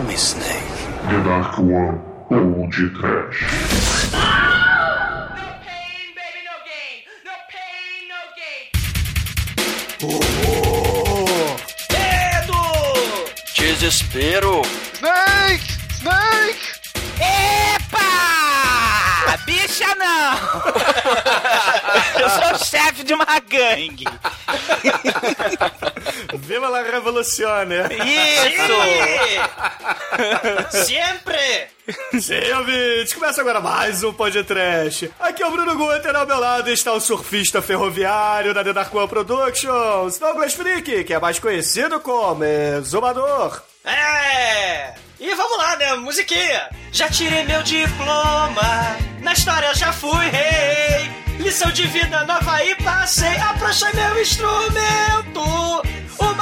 Call me Snake. The Dark One ou de Trash. Desespero. Snake! Snake! Epa! Bicha não! Eu sou o chefe de uma gangue. Viva la revoluzione! Isso! Sempre! Sim, ouvintes, começa agora mais um podcast. Aqui é o Bruno Guter, ao meu lado está o surfista ferroviário da The Dark One Productions, Douglas Freak, que é mais conhecido como Exumador. É! E vamos lá, né? Musiquinha! Já tirei meu diploma, na história já fui rei. Lição de vida nova e passei, approchei meu instrumento. O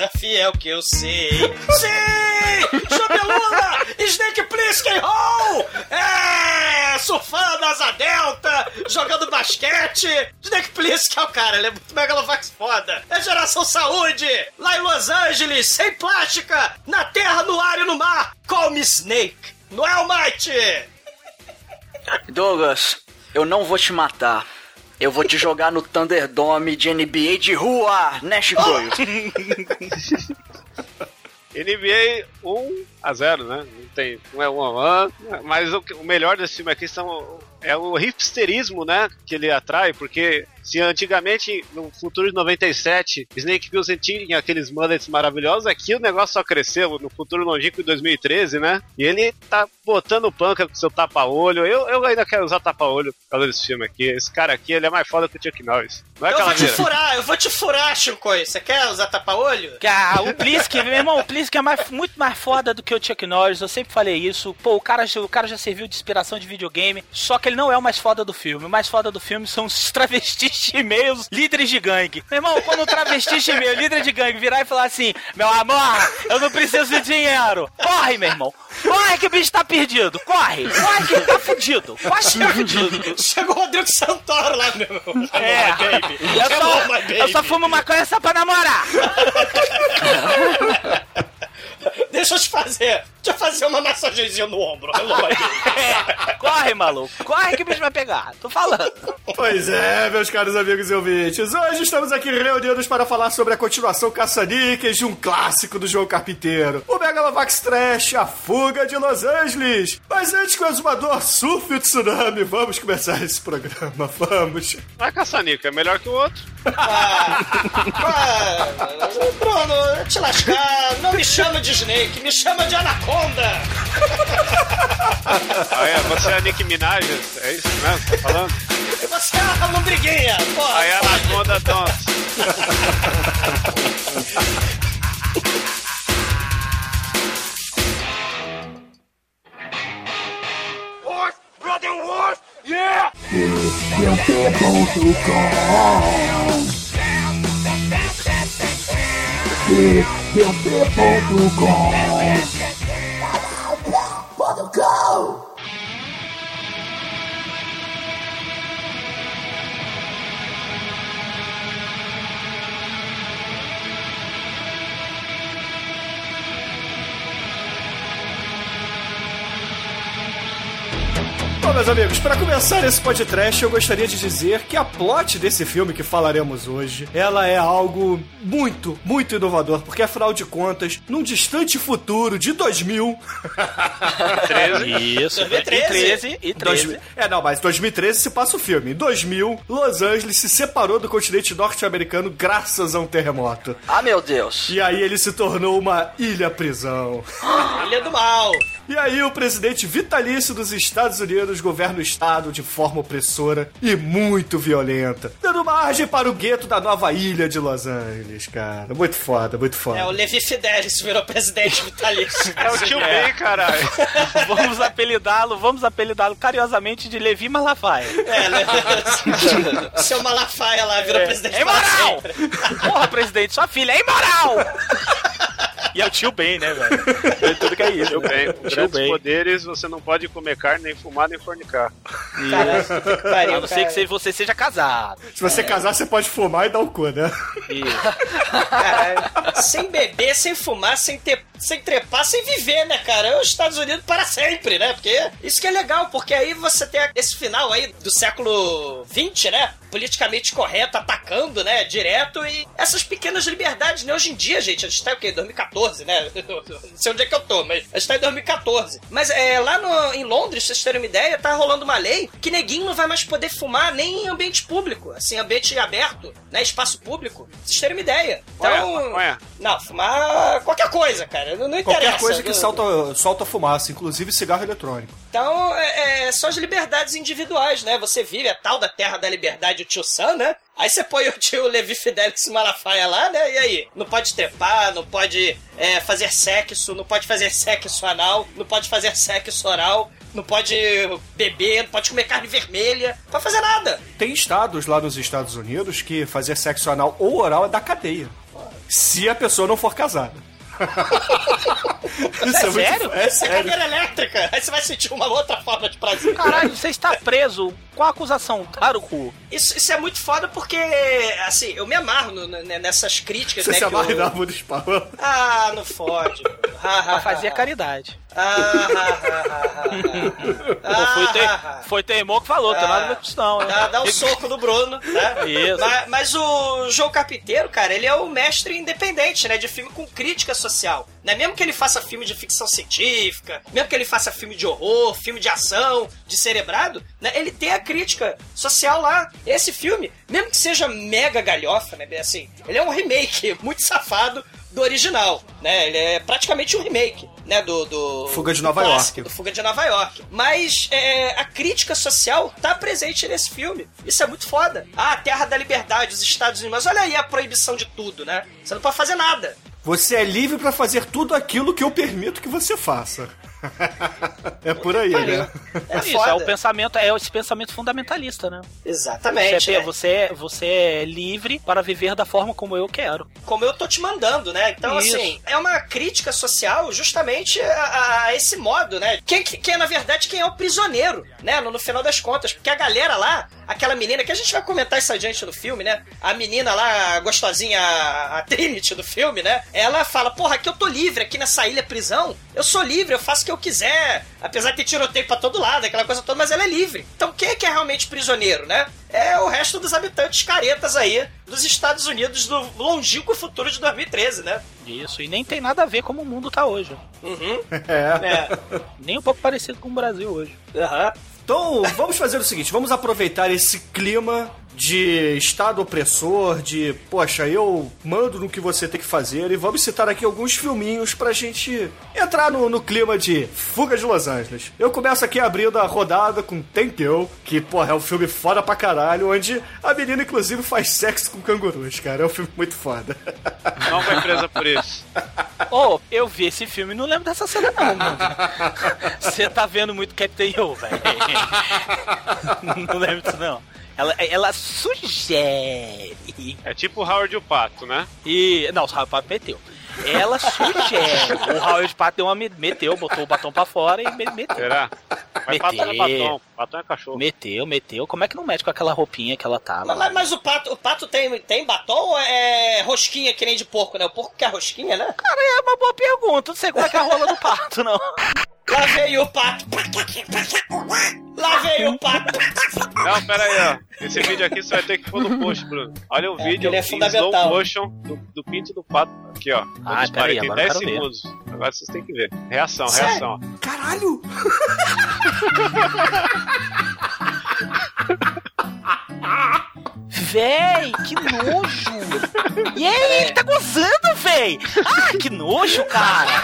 é o que eu sei. Sim! Chapeluna! Snake Plissken Hole! É! Surfando asa delta, jogando basquete. Snake Plissken é o cara, ele é muito megalovax foda. É geração saúde! Lá em Los Angeles, sem plástica, na terra, no ar e no mar. Call me Snake. Não é o Might? Douglas, eu não vou te matar. Eu vou te jogar no Thunderdome de NBA de rua, né, Chicoio? NBA 1 a 0, né? Não tem, não é 1 a 1, mas o, o melhor desse filme aqui são é o hipsterismo, né, que ele atrai, porque se antigamente, no futuro de 97, Snake Pilsen tinha aqueles mullets maravilhosos, aqui o negócio só cresceu no futuro longínquo de 2013, né? E ele tá botando panca com seu tapa-olho. Eu, eu ainda quero usar tapa-olho por causa desse filme aqui. Esse cara aqui, ele é mais foda que o Chuck Norris. Não é Eu vou te furar, eu vou te furar, Chicoio. Você quer usar tapa-olho? Ah, o Plisk, meu irmão, o Plisk é mais, muito mais foda do que o Chuck Norris, eu sempre falei isso. Pô, o cara, o cara já serviu de inspiração de videogame, só que ele não é o mais foda do filme. O mais foda do filme são os travestis de e-mails, líderes de gangue. Meu irmão, quando um travesti de e-mail, líder de gangue, virar e falar assim: Meu amor, eu não preciso de dinheiro. Corre, meu irmão. Corre que o bicho tá perdido. Corre. Corre que ele tá fudido. Corre que tá fudido. Chegou o Rodrigo Santoro lá, meu. É. My baby. Eu só, eu só fumo maconha só pra namorar. Deixa eu te fazer. Deixa eu fazer uma massagenzinha no ombro. É, corre, maluco. Corre que o bicho vai pegar. Tô falando. Pois é, meus caros amigos e ouvintes, hoje estamos aqui reunidos para falar sobre a continuação caça-níqueis de um clássico do João Carpinteiro, o Megalovax Trash, A Fuga de Los Angeles. Mas antes que o exumador surfe o tsunami, vamos começar esse programa, vamos. Vai caça-nico, é melhor que o outro. Ah, Bruno, te lascar. Não me chama de Snake, me chama de Anaconda. Ah, é, você é a Nick Minaj, é isso mesmo que você tá falando? Você é uma lombriguinha. Porra. Aí a Anaconda know Bom, meus amigos, para começar esse podcast, eu gostaria de dizer que a plot desse filme que falaremos hoje, ela é algo muito, muito inovador, porque afinal de contas, num distante futuro de 2000, Isso, 2013. e 13 e 13. Dois- É, não, mas 2013 se passa o filme. Em 2000, Los Angeles se separou do continente norte-americano graças a um terremoto. ah, meu Deus. E aí ele se tornou uma ilha-prisão. Ilha do Mal. E aí o presidente vitalício dos Estados Unidos governa o estado de forma opressora e muito violenta, dando margem para o gueto da nova ilha de Los Angeles, cara. Muito foda, muito foda. É, o Levi Fidelis virou presidente vitalício. É o tio Ben, caralho. Vamos apelidá-lo, vamos apelidá-lo carinhosamente de Levi Malafaia. É, né? Seu Malafaia lá virou presidente É imoral! Porra, presidente, sua filha é imoral! E é o tio Ben, né, velho? É Tudo que é isso. Tio né? Ben, com Tio grandes Ben. poderes, você não pode comer carne, nem fumar, nem fornicar. Que pariu, A não ser que você- seja casado. Se você casar, você pode fumar e dar o cu, né? Isso. Caralho. sem beber, sem fumar, sem, ter, sem trepar, sem viver, né, cara? É os Estados Unidos para sempre, né? Porque isso que é legal, porque aí você tem esse final aí do século XX, né? Politicamente correto, atacando, né? Direto e essas pequenas liberdades, né? Hoje em dia, gente, a gente tá o quê? 2014, né? Não sei onde é que eu tô, mas a gente tá em 2014. Mas é, lá no, em Londres, pra vocês terem uma ideia, tá rolando uma lei que neguinho não vai mais poder fumar nem em ambiente público, assim, ambiente aberto, né? Espaço público. Pra vocês terem uma ideia. Então. Não, fumar qualquer coisa, cara. Não, não Qualquer interessa. coisa que Não- solta, solta fumaça, inclusive cigarro eletrônico. Então, é, é, são as liberdades individuais, né? Você vive a tal da terra da liberdade, o tio Sam, né? Aí você põe o tio Levi Fidelix Malafaia lá, né? E aí? Não pode trepar, não pode é, fazer sexo, não pode fazer sexo anal, não pode fazer sexo oral, não pode beber, não pode comer carne vermelha, não pode fazer nada. Tem estados lá nos Estados Unidos que fazer sexo anal ou oral é da cadeia. Se a pessoa não for casada. Isso É muito- sério? É Isso é sério. cadeira elétrica, aí você vai sentir uma outra forma de prazer. Caralho, você está preso. Qual a acusação? Claro, cu. Isso, isso é muito foda porque, assim, eu me amarro no- né, nessas críticas, Você né? se que amarra eu- na árvore do espalhão. Ah, não fode. Pra fazer caridade. Ah, foi, Teimor que falou, tem nada a ver com isso não. né? Dá, dá um soco no Bruno, né? Isso. Mas, mas o João Carpinteiro, cara, ele é o mestre independente, né? De filme com crítica social. Né? Mesmo que ele faça filme de ficção científica, mesmo que ele faça filme de horror, filme de ação, de cerebrado, né? Ele tem a crítica social lá. Esse filme, mesmo que seja mega galhofa, né? Assim, ele é um remake muito safado do original, né? Ele é praticamente um remake, né? Do, do Fuga de do Nova clássico, York. do Fuga de Nova York. Mas é, a crítica social tá presente nesse filme. Isso é muito foda. Ah, a Terra da Liberdade, os Estados Unidos. Mas olha aí a proibição de tudo, né? Você não pode fazer nada. Você é livre pra fazer tudo aquilo que eu permito que você faça. é por aí, né? É Isso, foda. é o pensamento, é esse pensamento fundamentalista, né? Exatamente. Você, é, é. você, você é livre para viver da forma como eu quero. como eu tô te mandando, né? Então, Isso. assim, é uma crítica social justamente a, a esse modo, né? Quem, quem é, na verdade, quem é o prisioneiro, né? No, no final das contas. Porque a galera lá, aquela menina, que a gente vai comentar isso adiante no filme, né? A menina lá, a gostosinha, a Trinity do filme, né? Ela fala, porra, aqui eu tô livre, aqui nessa ilha prisão, eu sou livre, eu faço o que eu quiser. Apesar de ter tiroteio pra todo lado, aquela coisa toda, mas ela é livre. Então quem é que é realmente prisioneiro, né? É o resto dos habitantes caretas aí dos Estados Unidos do longínquo futuro de 2013, né? Isso, e nem tem nada a ver como o mundo tá hoje. Uhum. É. É. Nem um pouco parecido com o Brasil hoje. Aham. Então, vamos fazer o seguinte: vamos aproveitar esse clima de Estado opressor, de poxa, eu mando no que você tem que fazer, e vamos citar aqui alguns filminhos pra gente entrar no, no clima de Fuga de Los Angeles. Eu começo aqui abrindo a rodada com Thank You, que, porra, é um filme foda pra caralho, onde a menina, inclusive, faz sexo com cangurus, cara. É um filme muito foda. Não vai presa por isso. Ô, eu vi esse filme e não lembro dessa cena não, mano. Você tá vendo muito Captain Yo, velho. Não lembro disso não. Ela, ela sugere. É tipo o Howard e o Pato, né? E. Não, o Howard Pato meteu. Ela sugere. O Howard Pato deu uma me- meteu, botou o batom pra fora e me- meteu. Será? Mas Pato não é Meter. batom. Batom é cachorro. Meteu, meteu. Como é que não mete com aquela roupinha que ela tava? Mas, mas o pato, o pato tem, tem batom ou é rosquinha que nem de porco, né? O porco quer rosquinha, né? Cara, é uma boa pergunta. Não sei como é que é a rola do pato, não. Lá veio o pato. Lá veio o pato. Não, pera aí, ó. Esse vídeo aqui você vai ter que pôr no post, Bruno. Olha o É, vídeo ele é em fundamental. slow motion do, do pinto do pato. Aqui, ó. Ah, pera aí, tem agora eu 10 quero ver. segundos. Agora vocês têm que ver. Reação, Sério? reação. ó. Caralho! Véi, que nojo! E aí, ele tá gozando, véi! Ah, que nojo, cara!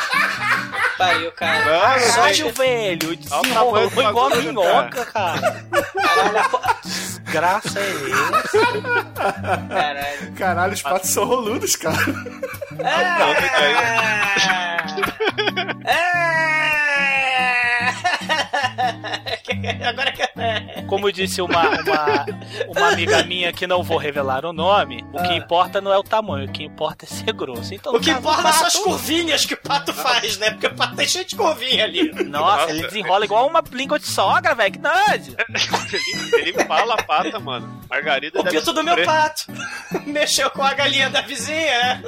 Pariu, cara. Mano, tem- velho! Desenrolou igual a minhoca, cara! Graça é essa. Caralho. Caralho, os patos são roludos, cara. Aí. É. É. Agora que. É. Como disse uma, uma, uma amiga minha que não vou revelar o nome, o que Ah. importa não é o tamanho, o que importa é ser grosso. Então, O que importa são as curvinhas que o pato faz, né? Porque o pato tem cheio de curvinha ali. Nossa, Nossa. ele desenrola igual uma língua de sogra, velho. Que nojo. ele, ele fala a pata, mano. Margarida O deve pinto do meu pato mexeu com a galinha da vizinha.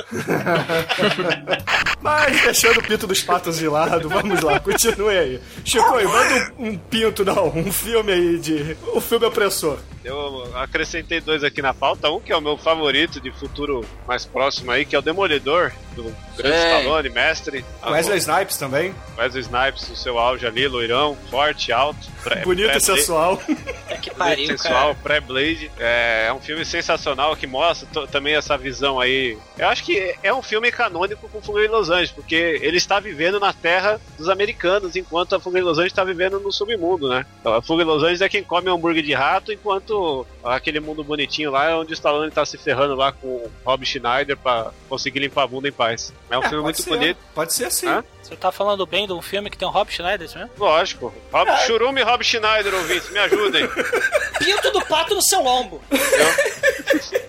Mas deixando o pinto dos patos de lado, vamos lá, continue aí. Chico, manda um, um pinto, não, um filme aí de. Um filme opressor. Eu acrescentei dois aqui na pauta. Um que é o meu favorito de futuro mais próximo aí, que é o Demolidor, do grande. Stallone, mestre. Wesley Snipes também. Wesley Snipes, o seu auge ali, loirão, forte, alto. pré- Bonito e pré- sensual. É que Bonito, pariu, sensual, pré-Blade. É, é um filme sensacional que mostra também essa visão aí. Eu acho que é um filme canônico com Fuga em Los Angeles, porque ele está vivendo na terra dos americanos, enquanto a Fuga em Los Angeles está vivendo no submundo, né? A Fuga em Los Angeles é quem come hambúrguer de rato, enquanto aquele mundo bonitinho lá é onde o Stallone tá se ferrando lá com o Rob Schneider pra conseguir limpar a bunda em paz. É um filme Pode muito ser, bonito. Pode ser assim. Hã? Você tá falando bem de um filme que tem o Rob Schneider, isso mesmo? Lógico. Rob, Churume e Rob Schneider, ouvintes, me ajudem. Pinto do pato no seu lombo.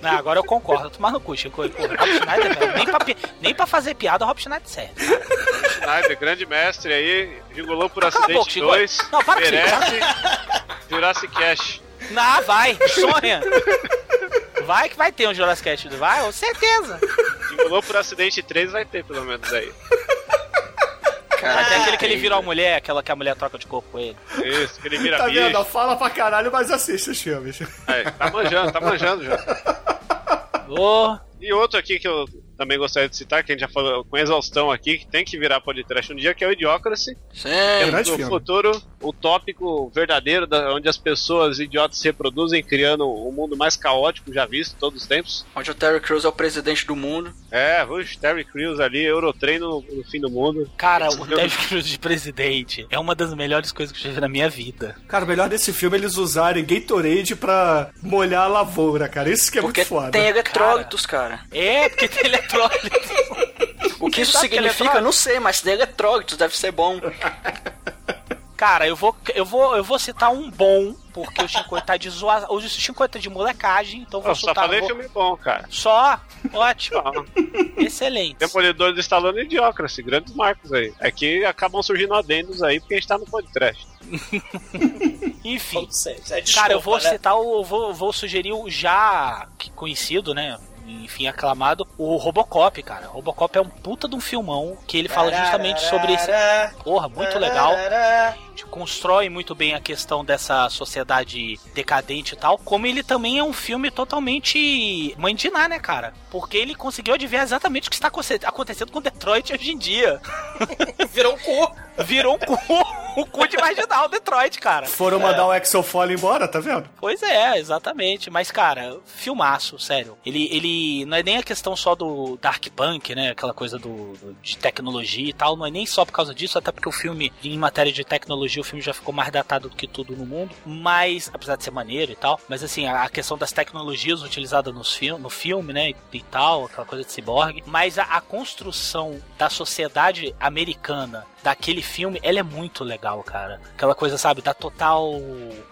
Não, agora eu concordo. Tomar no cu, Chico. Pô, Rob Schneider, velho. Nem pra, nem pra fazer piada, o Rob Schneider serve. Schneider, grande mestre aí, Gigolou por Cala a boca, acidente Chico. 2. Não, para com isso, merece Jurassic Cash. Não, vai, sonha. Vai que vai ter um Jurassic Cast, vai, com certeza. Gigolou por acidente 3 vai ter, pelo menos aí. Ter aquele que ele vira uma mulher, aquela que a mulher troca de corpo com ele. Isso, que ele vira Tá vendo? bicho. Fala pra caralho, mas assiste os filmes. É, tá manjando, tá manjando já. Ô, E outro aqui que eu também gostaria de citar, que a gente já falou com exaustão aqui, que tem que virar podcast um dia, que é o Idiocracy. Sim. No filme. futuro, o tópico verdadeiro, da, onde as pessoas idiotas se reproduzem, criando o mundo mais caótico já visto todos os tempos. Onde o Terry Crews é o presidente do mundo. É, o Terry Crews ali, Eurotrein no, no fim do mundo. cara, o Ted Cruz de presidente é uma das melhores coisas que eu já vi na minha vida. Cara, o melhor desse filme é eles usarem Gatorade pra molhar a lavoura, cara. Isso que é Porque muito foda. tem eletrólitos, cara. É, porque tem eletrólito. O que isso significa, eu não sei, mas tem eletrólitos, deve ser bom. Cara, eu vou, eu vou, eu vou citar um bom, porque o Chico tá de zoar. O Chico tá de molecagem, então vou Eu só soltar. falei vou- filme bom, cara. Só? Ótimo. Excelente. Demolidor do Stallone e Idiocracy, grandes marcos aí. É que acabam surgindo adendos aí porque a gente tá no podcast. Enfim. É Cara, eu vou né? citar o. eu Vou, vou sugerir o já que conhecido, né? Enfim, aclamado, o Robocop, cara. Robocop é um puta de um filmão que ele fala justamente sobre esse. Porra, muito legal. Constrói muito bem a questão dessa sociedade decadente e tal. Como ele também é um filme totalmente mãe de Ná, né, cara? Porque ele conseguiu adivinhar exatamente o que está aconte- acontecendo com Detroit hoje em dia. Virou um cu. Virou um cu, o cu de marginal Detroit, cara. Foram mandar o Axel Foley embora, tá vendo? Pois é, exatamente. Mas, cara, filmaço, sério. Ele, ele não é nem a questão só do Dark Punk, né? Aquela coisa do, do- de tecnologia e tal. Não é nem só por causa disso, até porque o filme, em matéria de tecnologia, o filme já ficou mais datado do que tudo no mundo. Mas, apesar de ser maneiro e tal, mas assim, a, a questão das tecnologias utilizadas nos fil no filme, né? E, e tal, aquela coisa de ciborgue. Mas a, a construção da sociedade americana daquele filme, ela é muito legal, cara. Aquela coisa, sabe, da total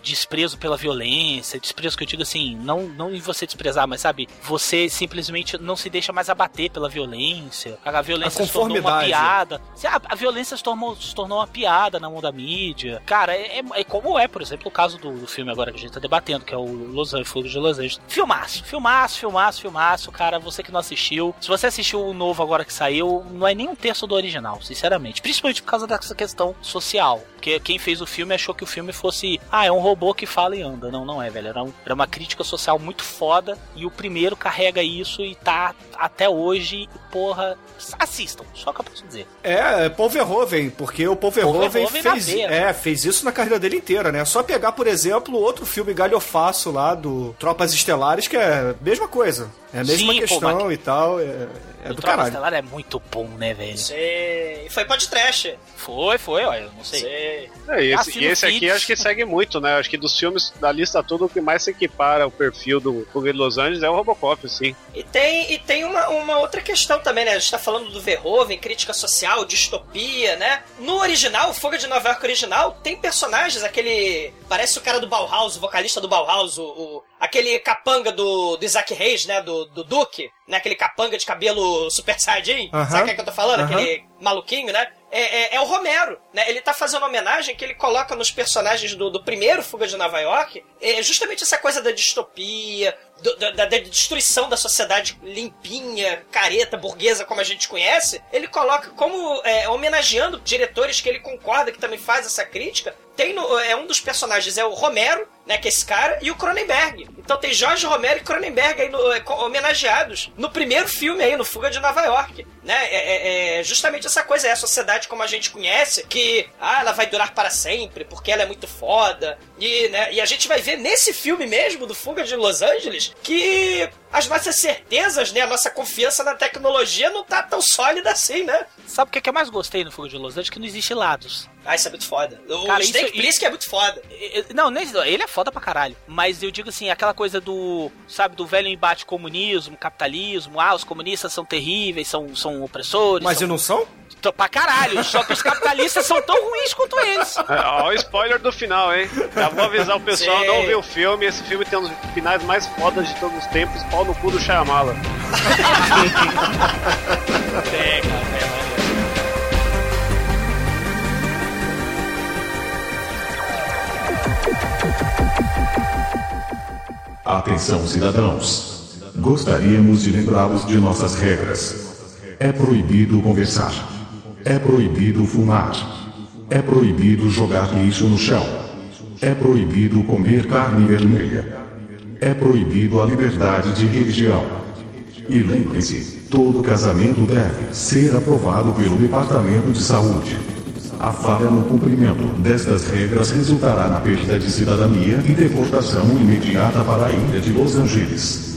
desprezo pela violência, desprezo que eu digo assim, não, não em você desprezar, mas sabe, você simplesmente não se deixa mais abater pela violência. A violência A se tornou uma piada. A, a violência se tornou, se tornou uma piada na mão da mídia. Cara, é, é como é, por exemplo, o caso do, do filme agora que a gente tá debatendo, que é o Los Angeles, Fogo de Los Angeles. Filmaço, filmaço, filmaço, filmaço, cara, você que não assistiu. Se você assistiu o novo agora que saiu, não é nem um terço do original, sinceramente. Principalmente por causa dessa questão social. Porque quem fez o filme achou que o filme fosse, ah, é um robô que fala e anda. Não, não é, velho. Era, um- era uma crítica social muito foda. E o primeiro carrega isso e tá até hoje. Porra, assistam, só que eu posso dizer. É, Paul Verhoeven, porque o Paul Verhoeven fez, é, fez isso na carreira dele inteira, né? Só pegar, por exemplo, outro filme galhofaço lá do Tropas Estelares, que é a mesma coisa. É a mesma Sim, pô, questão mas- e tal. É, é o do Tropa caralho. Estelar é muito bom, né, velho? Sei. Foi pod trash. Foi, foi, olha, eu não sei. Sei. Sei. É, e esse, e esse aqui acho que segue muito, né? Acho que dos filmes da lista toda, o que mais se equipara o perfil do Fuga de Los Angeles é o Robocop, sim. E tem, e tem uma, uma outra questão também, né? A gente tá falando do Verhoeven, crítica social, distopia, né? No original, o Fuga de Nova York original, tem personagens, aquele. Parece o cara do Bauhaus, o vocalista do Bauhaus, o. o- aquele capanga do, do Isaac Reis, né? Do, do Duke, né? Aquele capanga de cabelo super saiyajin. Aham. Sabe o que, é que eu tô falando? Aham. Aquele maluquinho, né? É, é- é o Romero, né? Ele tá fazendo homenagem que ele coloca nos personagens do, do primeiro Fuga de Nova York é justamente essa coisa da distopia, do- da, da- destruição da sociedade limpinha, careta, burguesa, como a gente conhece. Ele coloca como é, homenageando diretores que ele concorda que também faz essa crítica. Tem no- é um dos personagens é o Romero, né, que é esse cara, e o Cronenberg. Então tem Jorge Romero e Cronenberg aí no- é, homenageados no primeiro filme aí, no Fuga de Nova York, né? É, é- é justamente essa coisa, é a sociedade como a gente conhece, que ah, ela vai durar para sempre, porque ela é muito foda. E, né, e a gente vai ver nesse filme mesmo, do Fuga de Los Angeles, que as nossas certezas, né, a nossa confiança na tecnologia não tá tão sólida assim, né? Sabe o que, que eu mais gostei no Fuga de Los Angeles? Que não existe lados. Ah, isso é muito foda. O Cara, Snake isso- Plissken é muito foda. E- e- Não, nem- ele é foda pra caralho. Mas eu digo assim, aquela coisa do, sabe, do velho embate comunismo, capitalismo. Ah, os comunistas são terríveis, são, são opressores. Mas e são... não são? Tô Pra caralho. Só que os capitalistas são tão ruins quanto eles. É, Ó, o spoiler do final, hein? Já vou avisar o pessoal, Sim. não ver o filme. Esse filme tem um dos finais mais fodas de todos os tempos, pau no cu do Shyamala. É, cara, é, é. Atenção, cidadãos. Gostaríamos de lembrá-los de nossas regras. É proibido conversar. É proibido fumar. É proibido jogar lixo no chão. É proibido comer carne vermelha. É proibido a liberdade de religião. E lembrem-se, todo casamento deve ser aprovado pelo Departamento de Saúde. A falha no cumprimento destas regras resultará na perda de cidadania e deportação imediata para a ilha de Los Angeles.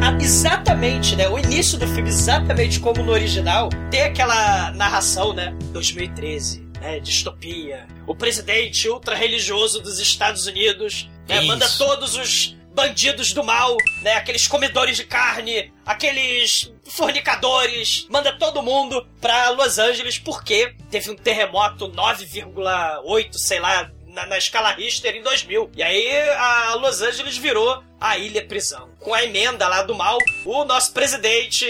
Ah, exatamente, né? O início do filme, exatamente como no original, tem aquela narração, né? 2013, né? Distopia. O presidente ultra-religioso dos Estados Unidos né? Manda todos os bandidos do mal, né? Aqueles comedores de carne, aqueles fornicadores, manda todo mundo pra Los Angeles porque teve um terremoto 9,8, sei lá, na, na escala Richter em 2000. E aí a Los Angeles virou a ilha prisão. Com a emenda lá do mal, o nosso presidente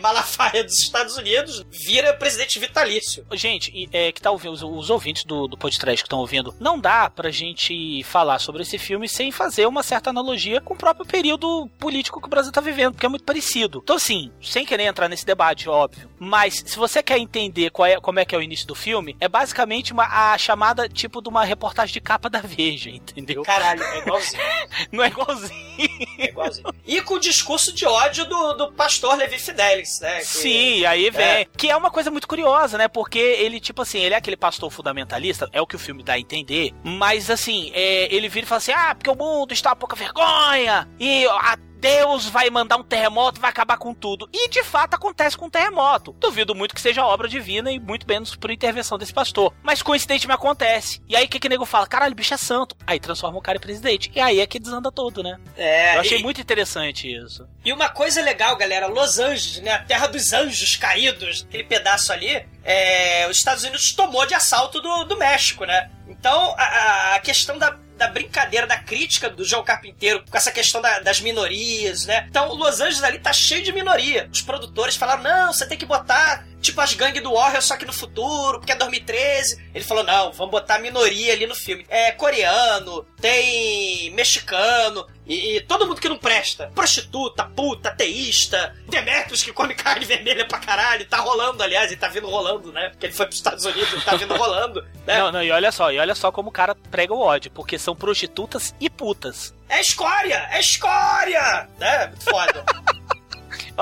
Malafaia dos Estados Unidos vira presidente vitalício. Gente, é, que tá ouvindo, os, os ouvintes do, do podcast que estão ouvindo, não dá pra gente falar sobre esse filme sem fazer uma certa analogia com o próprio período político que o Brasil tá vivendo, porque é muito parecido. Então, assim, sem querer entrar nesse debate, óbvio, mas se você quer entender qual é, como é que é o início do filme, é basicamente uma, a chamada tipo de uma reportagem de capa da Veja, entendeu? Caralho, é igualzinho. Não é igualzinho. É igualzinho. E com o discurso de ódio do, do pastor Levi Fidelis, né? que- Sim, aí vem. É. Que é uma coisa muito curiosa, né? Porque ele, tipo assim, ele é aquele pastor fundamentalista, é o que o filme dá a entender. Mas, assim, é, ele vira e fala assim: ah, porque o mundo está a pouca vergonha. E a Deus vai mandar um terremoto, vai acabar com tudo. E de fato acontece com um terremoto. Duvido muito que seja obra divina e muito menos por intervenção desse pastor. Mas coincidentemente acontece. E aí o que, que o nego fala? Caralho, o bicho é santo. Aí transforma o cara em presidente. E aí é que desanda todo, né? É, Eu achei e- muito interessante isso. E uma coisa legal, galera, Los Angeles, né? A terra dos anjos caídos, aquele pedaço ali, é, os Estados Unidos tomou de assalto do, do México, né? Então, a, a questão da, da brincadeira, da crítica do João Carpinteiro com essa questão da- das minorias, né? Então, Los Angeles ali tá cheio de minoria. Os produtores falaram, não, você tem que botar, tipo, as gangues do Warrior, só que no futuro, porque é 2013. Ele falou, não, vamos botar minoria ali no filme. É coreano, tem mexicano, e, e todo mundo que não presta. Prostituta, puta, ateísta, Demetrius que come carne vermelha pra caralho. Tá rolando, aliás, ele tá vindo rolando, né? Porque ele foi pros Estados Unidos, ele tá vindo rolando, né? Não, não, e olha só, e olha só como o cara prega o ódio, porque são prostitutas e putas. É escória! É escória! Né? Muito foda.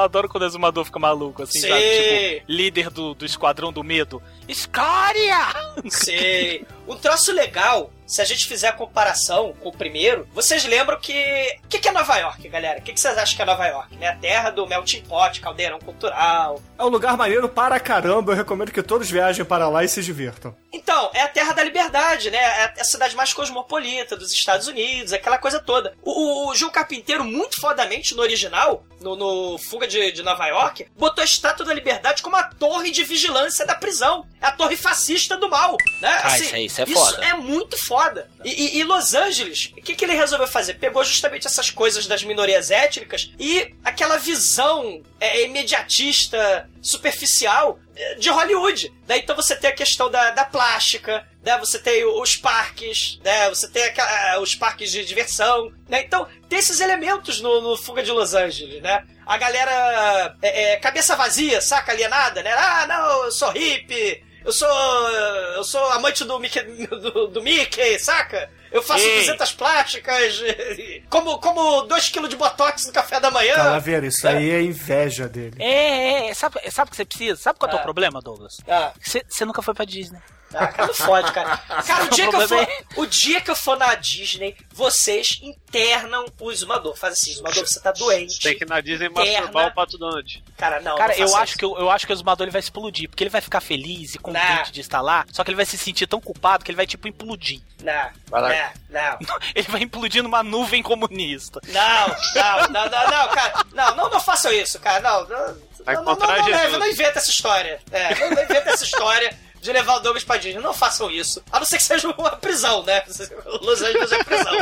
Adoro quando o exumador fica maluco, assim, Sim. sabe? Tipo, líder do, do esquadrão do medo. Escória! Sei. Um troço legal se a gente fizer a comparação com o primeiro, vocês lembram que. O que, que é Nova York, galera? O que, que vocês acham que é Nova York? Né? A terra do melting pot, caldeirão cultural. É um lugar maneiro para caramba. Eu recomendo que todos viajem para lá e se divirtam. Então, é a terra da liberdade, né? É a cidade mais cosmopolita dos Estados Unidos, aquela coisa toda. O, o João Carpinteiro, muito fodamente no original, no, no Fuga de, de, Nova York, botou a Estátua da Liberdade como a torre de vigilância da prisão. É a torre fascista do mal, né? Ah, assim, isso, é, isso é foda. Isso é muito foda. E, e, e Los Angeles, o que, que ele resolveu fazer? Pegou justamente essas coisas das minorias étnicas e aquela visão é, imediatista, superficial é, de Hollywood. Daí então você tem a questão da, da plástica, né? Você tem os parques, né? Você tem aquela, os parques de diversão, né? Então tem esses elementos no, no Fuga de Los Angeles, né? A galera é, é, cabeça vazia, saca alienada, né? Ah, não, eu sou hippie, eu sou eu sou amante do Mickey, do, do Mickey saca? Eu faço Ei. 200 plásticas, como, como 2kg de botox no café da manhã. Calaveira, isso é. aí é inveja dele. É, é, é. Sabe, sabe o que você precisa? Sabe qual é o teu ah. problema, Douglas? Ah. Você, você nunca foi pra Disney. Ah, cara, não fode, cara. Cara, o dia, que eu for, o dia que eu for na Disney, vocês internam o Zumador. Faz assim, Zumador, você tá doente. Tem que ir na Disney masturbar o Pato Donald. Cara, não. Cara, não eu, acho que, eu, eu acho que o Zumador ele vai explodir, porque ele vai ficar feliz e contente de estar lá, só que ele vai se sentir tão culpado que ele vai, tipo, implodir. Não, vai não, não. Ele vai implodir numa nuvem comunista. Não, não, não, não, não, cara. Não, não, não façam isso, cara. Não, não, vai não, não, não, não, não inventa essa história. É, não, não inventa essa história de levar o Douglas pra Disney. Não façam isso. A não ser que seja uma prisão, né? Los Angeles é prisão.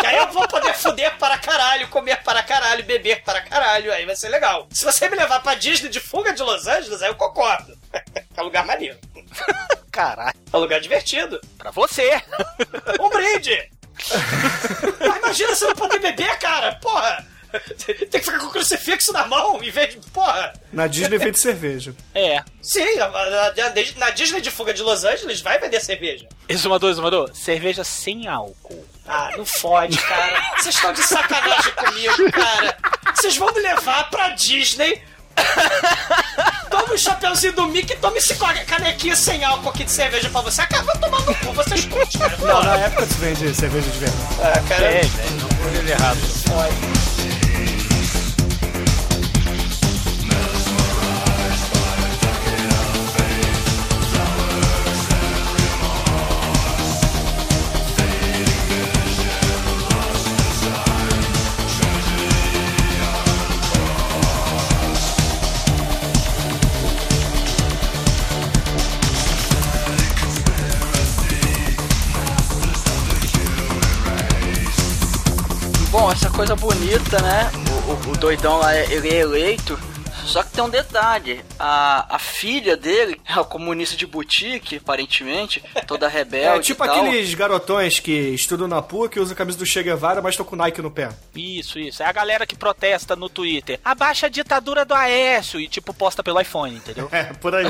que aí eu vou poder fuder para caralho, comer para caralho, beber para caralho. Aí vai ser legal. Se você me levar pra Disney de fuga de Los Angeles, aí eu concordo. é um lugar maneiro. Caralho. É um lugar divertido. Pra você. um brinde. Imagina você não poder beber, cara. Porra. Tem que ficar com o crucifixo na mão em vez de. Porra! Na Disney vende cerveja. É. Sim, na, na, Disney de fuga de Los Angeles vai vender cerveja. Exumador, exumador, cerveja sem álcool. Ah, não fode, cara. Vocês estão de sacanagem comigo, cara. Vocês vão me levar pra Disney. Toma o chapeuzinho do Mickey e toma esse canequinha sem álcool aqui de cerveja pra você. Acaba tomando cu, vocês curtem, cara. Não, na época se vende cerveja de verdade. Ah, cara. É, velho, não foi errado. Foi. Bom, essa coisa bonita, né? O, o, o doidão lá, ele é eleito só que tem um detalhe: a, a filha dele é uma comunista de boutique, aparentemente, toda rebelde. É tipo aqueles garotões que estudam na PUC, usam a camisa do Che Guevara, mas estão com Nike no pé. Isso, isso. É a galera que protesta no Twitter. Abaixa a ditadura do Aécio e, tipo, posta pelo iPhone, entendeu? É, por aí.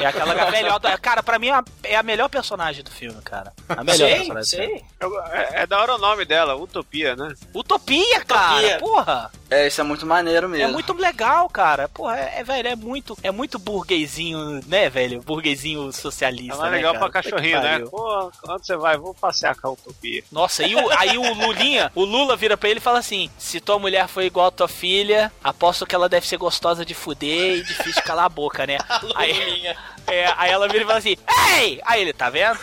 é aquela melhor. Cara, pra mim é a, é a melhor personagem do filme, cara. A melhor sim, personagem. Sim. É, é da hora o nome dela, Utopia, né? Utopia, cara! Utopia. Porra! É, isso é muito maneiro mesmo. É muito legal, cara. Porra, é, é, velho, é muito, é muito burguesinho, né, velho? Burguesinho socialista. É mais né, legal cara? pra cachorrinho, né? Pô, onde você vai? Vou passear com a utopia. Nossa, e o, aí o Lulinha, o Lula vira pra ele e fala assim: se tua mulher foi igual a tua filha, aposto que ela deve ser gostosa de fuder e difícil de calar a boca, né? aí, é, aí ela vira e fala assim: Ei! Aí ele, tá vendo?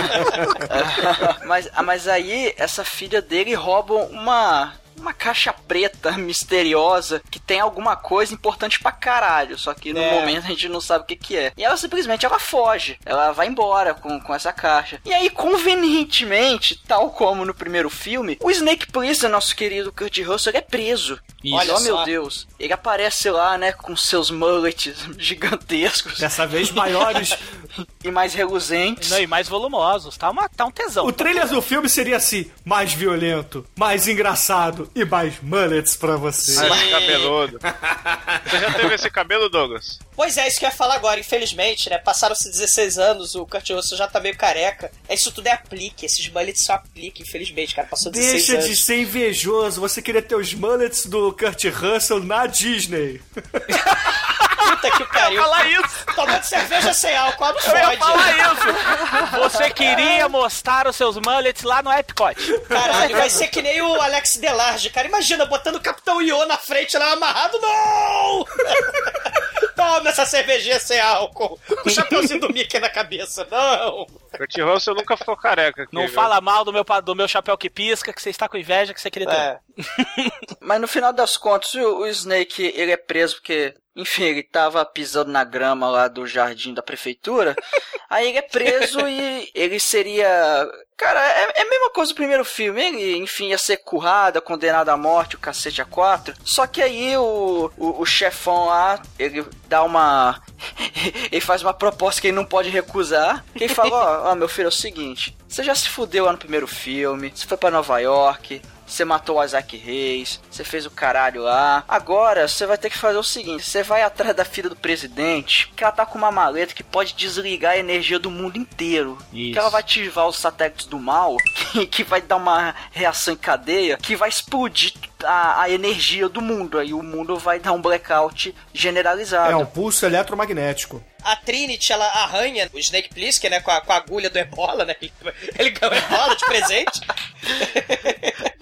mas, mas aí, essa filha dele rouba uma uma caixa preta misteriosa que tem alguma coisa importante pra caralho. Só que no é. momento a gente não sabe o que, que é. E ela simplesmente ela foge. Ela vai embora com, com essa caixa. E aí, convenientemente, tal como no primeiro filme, o Snake Plissken, nosso querido Kurt Russell, é preso. Isso. Olha, oh, meu Deus. Ele aparece lá, né, com seus mullets gigantescos. Dessa vez maiores. e mais reluzentes. Não, e mais volumosos. Tá, uma, tá um tesão. O trailer do filme seria assim: mais violento, mais engraçado e mais mullets pra você. Mais cabeludo. Você já teve esse cabelo, Douglas? Pois é, isso que eu ia falar agora. Infelizmente, né? Passaram-se 16 anos, o Kurt Russell já tá meio careca. Isso tudo é aplique, esses mullets só aplique, infelizmente, cara. Passou 16 Deixa anos. Deixa de ser invejoso. Você queria ter os mullets do Kurt Russell na Disney. Puta que pariu. Eu falar isso. Tomando cerveja sem álcool, não Eu ia falar isso. Você queria mostrar os seus mullets lá no Epcot. Caralho, vai ser que nem o Alex Delarge, cara. Imagina, botando o Capitão Iô na frente lá amarrado. Não! Toma essa cervejinha sem álcool. Com o chapeuzinho do Mickey na cabeça. Não! Kurt Russell nunca ficou careca. aqui, Não viu? fala mal do meu, do meu chapéu que pisca, que você está com inveja, que você queria ter. É. Mas no final das contas, o, o Snake, ele é preso porque, enfim, ele tava pisando na grama lá do jardim da prefeitura. Aí ele é preso e ele seria... Cara, é, é a mesma coisa do primeiro filme. Ele, enfim, ia ser currado, condenado à morte, o cacete a quatro. Só que aí o, o, o chefão lá, ele dá uma... ele faz uma proposta que ele não pode recusar. Que ele fala, ó, ó, meu filho, é o seguinte... Você já se fudeu lá no primeiro filme, você foi pra Nova York, você matou o Isaac Reis, você fez o caralho lá. Agora você vai ter que fazer o seguinte: você vai atrás da filha do presidente, que ela tá com uma maleta que pode desligar a energia do mundo inteiro. Isso. Que ela vai ativar os satélites do mal, que, que vai dar uma reação em cadeia, que vai explodir a, a energia do mundo. Aí o mundo vai dar um blackout generalizado. É um pulso eletromagnético. A Trinity, ela arranha o Snake Plissken, né? Com a, com a agulha do ebola, né? Ele, ele ganhou ebola de presente.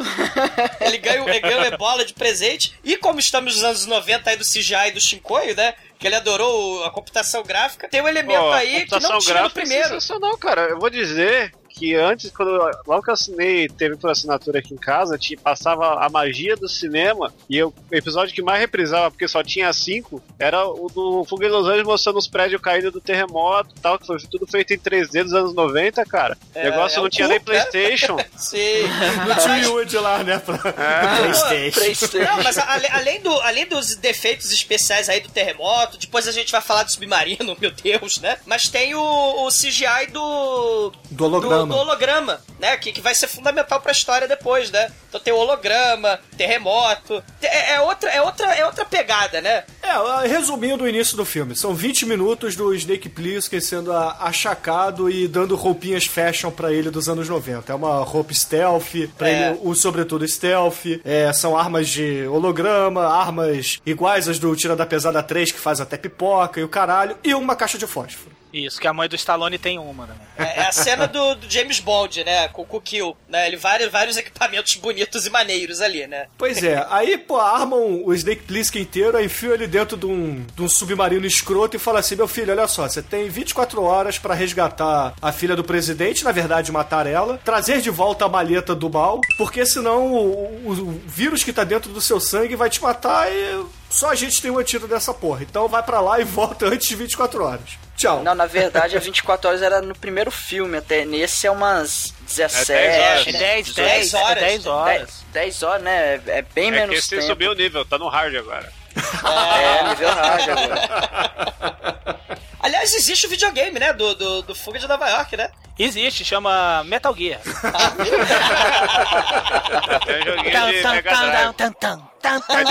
ele ganha, o- ele ganha o ebola de presente. E como estamos nos anos 90 aí do CGI e do Shinkoio, né? Que ele adorou a computação gráfica. Tem um elemento Pô, aí que não tinha no é primeiro. sensacional, cara. Eu vou dizer que antes, quando logo que eu assinei, teve por assinatura aqui em casa, tinha, passava a magia do cinema e eu- o episódio que mais reprisava, porque só tinha cinco, era o do Fuga em Los Angeles mostrando os prédios caindo do terremoto e tal, que foi tudo feito em 3D dos anos 90, cara. O É, negócio é não o tinha cu, nem né? Playstation. Sim. Não tinha o Wood lá, né? Pra... Playstation. PlayStation. Não, mas a- ale- além, do, além dos defeitos especiais aí do terremoto, depois a gente vai falar do submarino, meu Deus, né? Mas tem o, o CGI do. Do holograma. Do, do holograma, né? Que, que vai ser fundamental pra história depois, né? Então tem o holograma, terremoto. É, é outra, é, outra, é outra pegada, né? É, resumindo o início do filme, são 20 minutos do Snake Plissken sendo a- achacado e dando roupinhas fashion pra ele dos anos 90. É uma roupa stealth, pra É. ele o sobretudo stealth, é, são armas de holograma, armas iguais às do Tira da Pesada 3, que faz até pipoca e o caralho, e uma caixa de fósforo. Isso, que a mãe do Stallone tem uma, né? É, é a cena do, do James Bond, né? Com o Kill, né? Ele vários, vários equipamentos bonitos e maneiros ali, né? Pois é, aí, pô, armam o Snake Plissken inteiro, aí enfiam ele dentro de um, de um submarino escroto e fala assim: meu filho, olha só, você tem 24 horas pra resgatar a filha do presidente, na verdade, matar ela, trazer de volta a maleta do mal, porque senão o, o- o vírus que tá dentro do seu sangue vai te matar e só a gente tem um antídoto dessa porra. Então vai pra lá e volta antes de 24 horas. Tchau. Não, na verdade, a 24 horas era no primeiro filme, até nesse é umas 17. É 10 horas. É 10, 18, 10 horas. horas. 10 horas. 10, 10 horas, né? É- É bem É menos que esse tempo. subiu o nível, tá no hard agora. É, nível hard agora. Aliás, existe o videogame, né? Do, do, do Fuga de Nova York, né? Existe, chama Metal Gear. Até joguinho Tan, de Mega Drive. Mas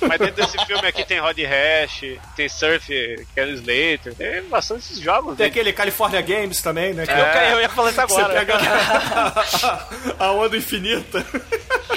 mas dentro desse filme aqui tem Rod Hash, tem Surf, Kelly Slater, tem bastante esses jogos. Tem né? aquele California Games também, né? que Eu, eu ia falar isso Você agora. pega a, a onda infinita.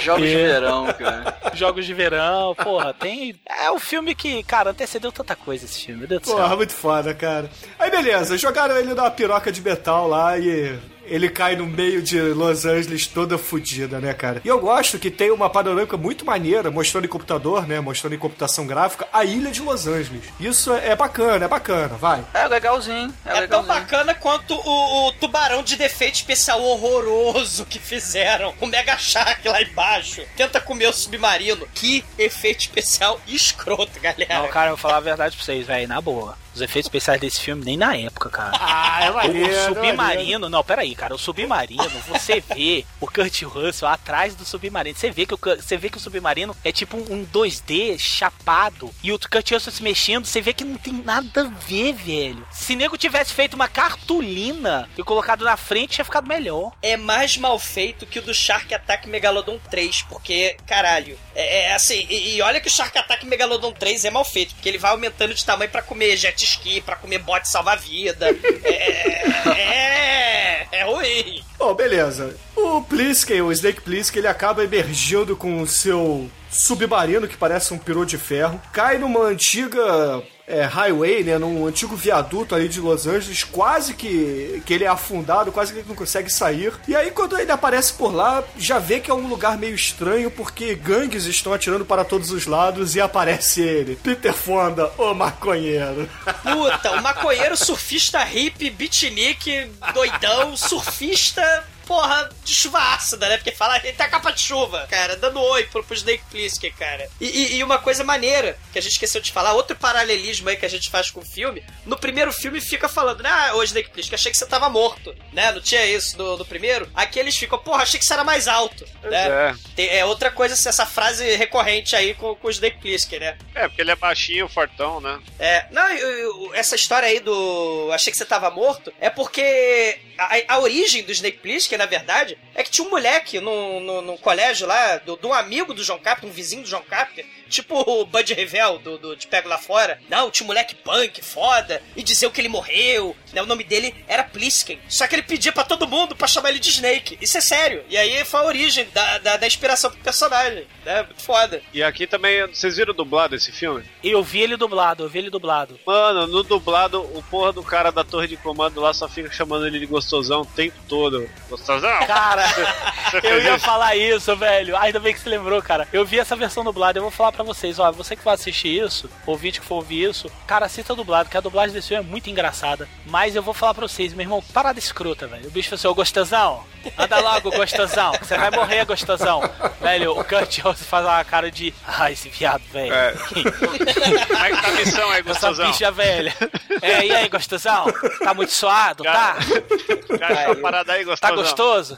Jogos de É. verão, cara. Jogos de verão, porra, tem. É um filme que, cara, antecedeu tanta coisa esse filme, meu Deus do céu. Porra, muito foda, cara. Aí beleza, jogaram ele numa piroca de metal lá e ele cai no meio de Los Angeles toda fodida, né, cara? E eu gosto que tem uma panorâmica muito maneira, mostrando em computador, né, mostrando em computação gráfica, a ilha de Los Angeles. Isso é bacana, é bacana, vai. É legalzinho. É, É, tão legalzinho. bacana quanto o, o tubarão de defeito especial horroroso que fizeram. O Mega Shark lá embaixo. Tenta comer o submarino. Que efeito especial escroto, galera. Não, cara, eu vou falar a verdade pra vocês, velho, na boa. Os efeitos especiais desse filme, nem na época, cara. Ah, é O maneiro. é submarino, não, peraí, cara. O submarino, você vê o Kurt Russell atrás do submarino. Você vê que o, você vê que o submarino é tipo um 2D chapado. E o Kurt Russell se mexendo, você vê que não tem nada a ver, velho. Se nego tivesse feito uma cartolina e colocado na frente, tinha ficado melhor. é mais mal feito que o do Shark Attack Megalodon 3, porque, caralho, é, é assim, e, e olha que o Shark Attack Megalodon 3 é mal feito, porque ele vai aumentando de tamanho pra comer jet ski, pra comer bote salva-vida. É, é, é ruim. Bom, beleza. O Plisken, o Snake Plissken, ele acaba emergindo com o seu submarino, que parece um peru de ferro, cai numa antiga é, highway, né, num antigo viaduto ali de Los Angeles, quase que, que ele é afundado, quase que ele não consegue sair. E aí, quando ele aparece por lá, já vê que é um lugar meio estranho, porque gangues estão atirando para todos os lados e aparece ele, Peter Fonda, o maconheiro. Puta, o maconheiro surfista hippie, beatnik, doidão, surfista porra, de chuva ácida, né? Porque fala, ele tá capa de chuva, cara, dando oi pro, pro Snake Plissken, cara. E, e, e, uma coisa maneira, que a gente esqueceu de falar, outro paralelismo aí que a gente faz com o filme, no primeiro filme fica falando, né, ah, ô Snake Plissken, achei que você tava morto, né? Não tinha isso no, no primeiro? Aqui eles ficam, porra, achei que você era mais alto, né? É. É outra coisa, essa frase recorrente aí com, com o Snake Plissken, né? É, porque ele é baixinho, fortão, né? É, não, essa história aí do achei que você tava morto, é porque a, a origem do Snake Plissken, na verdade, é que tinha um moleque no, no, no colégio lá, do, do amigo do John Carpenter, um vizinho do John Carpenter, tipo o Bud Revel do, do Te Pego Lá Fora. Não, tinha um moleque punk, foda, e diziam que ele morreu, né? O nome dele era Plisken. Só que ele pedia para todo mundo para chamar ele de Snake. Isso é sério. E aí foi a origem da, da, da inspiração pro personagem, né? Muito foda. E aqui também, vocês viram dublado esse filme? Eu vi ele dublado, eu vi ele dublado. Mano, no dublado, o porra do cara da torre de comando lá só fica chamando ele de gostosão o tempo todo. Gostosão? Cara, eu ia falar isso, velho. Ainda bem que você lembrou, cara. Eu vi essa versão dublada, eu vou falar pra vocês, ó, você que vai assistir isso, ouvinte que for ouvir isso, cara, assista dublado, que a dublagem desse filme é muito engraçada. Mas eu vou falar pra vocês, meu irmão, parada escrota, velho. O bicho falou assim, ô gostosão, anda logo, gostosão, você vai morrer, gostosão. velho, o Kurt Russell faz uma cara de, ah, esse viado, velho. É. Como é que tá a missão aí, gostosão? Essa bicha velha. É, e aí, gostosão? Tá muito suado, cara, tá? Cara, parada aí, gostosão. Tá gostoso?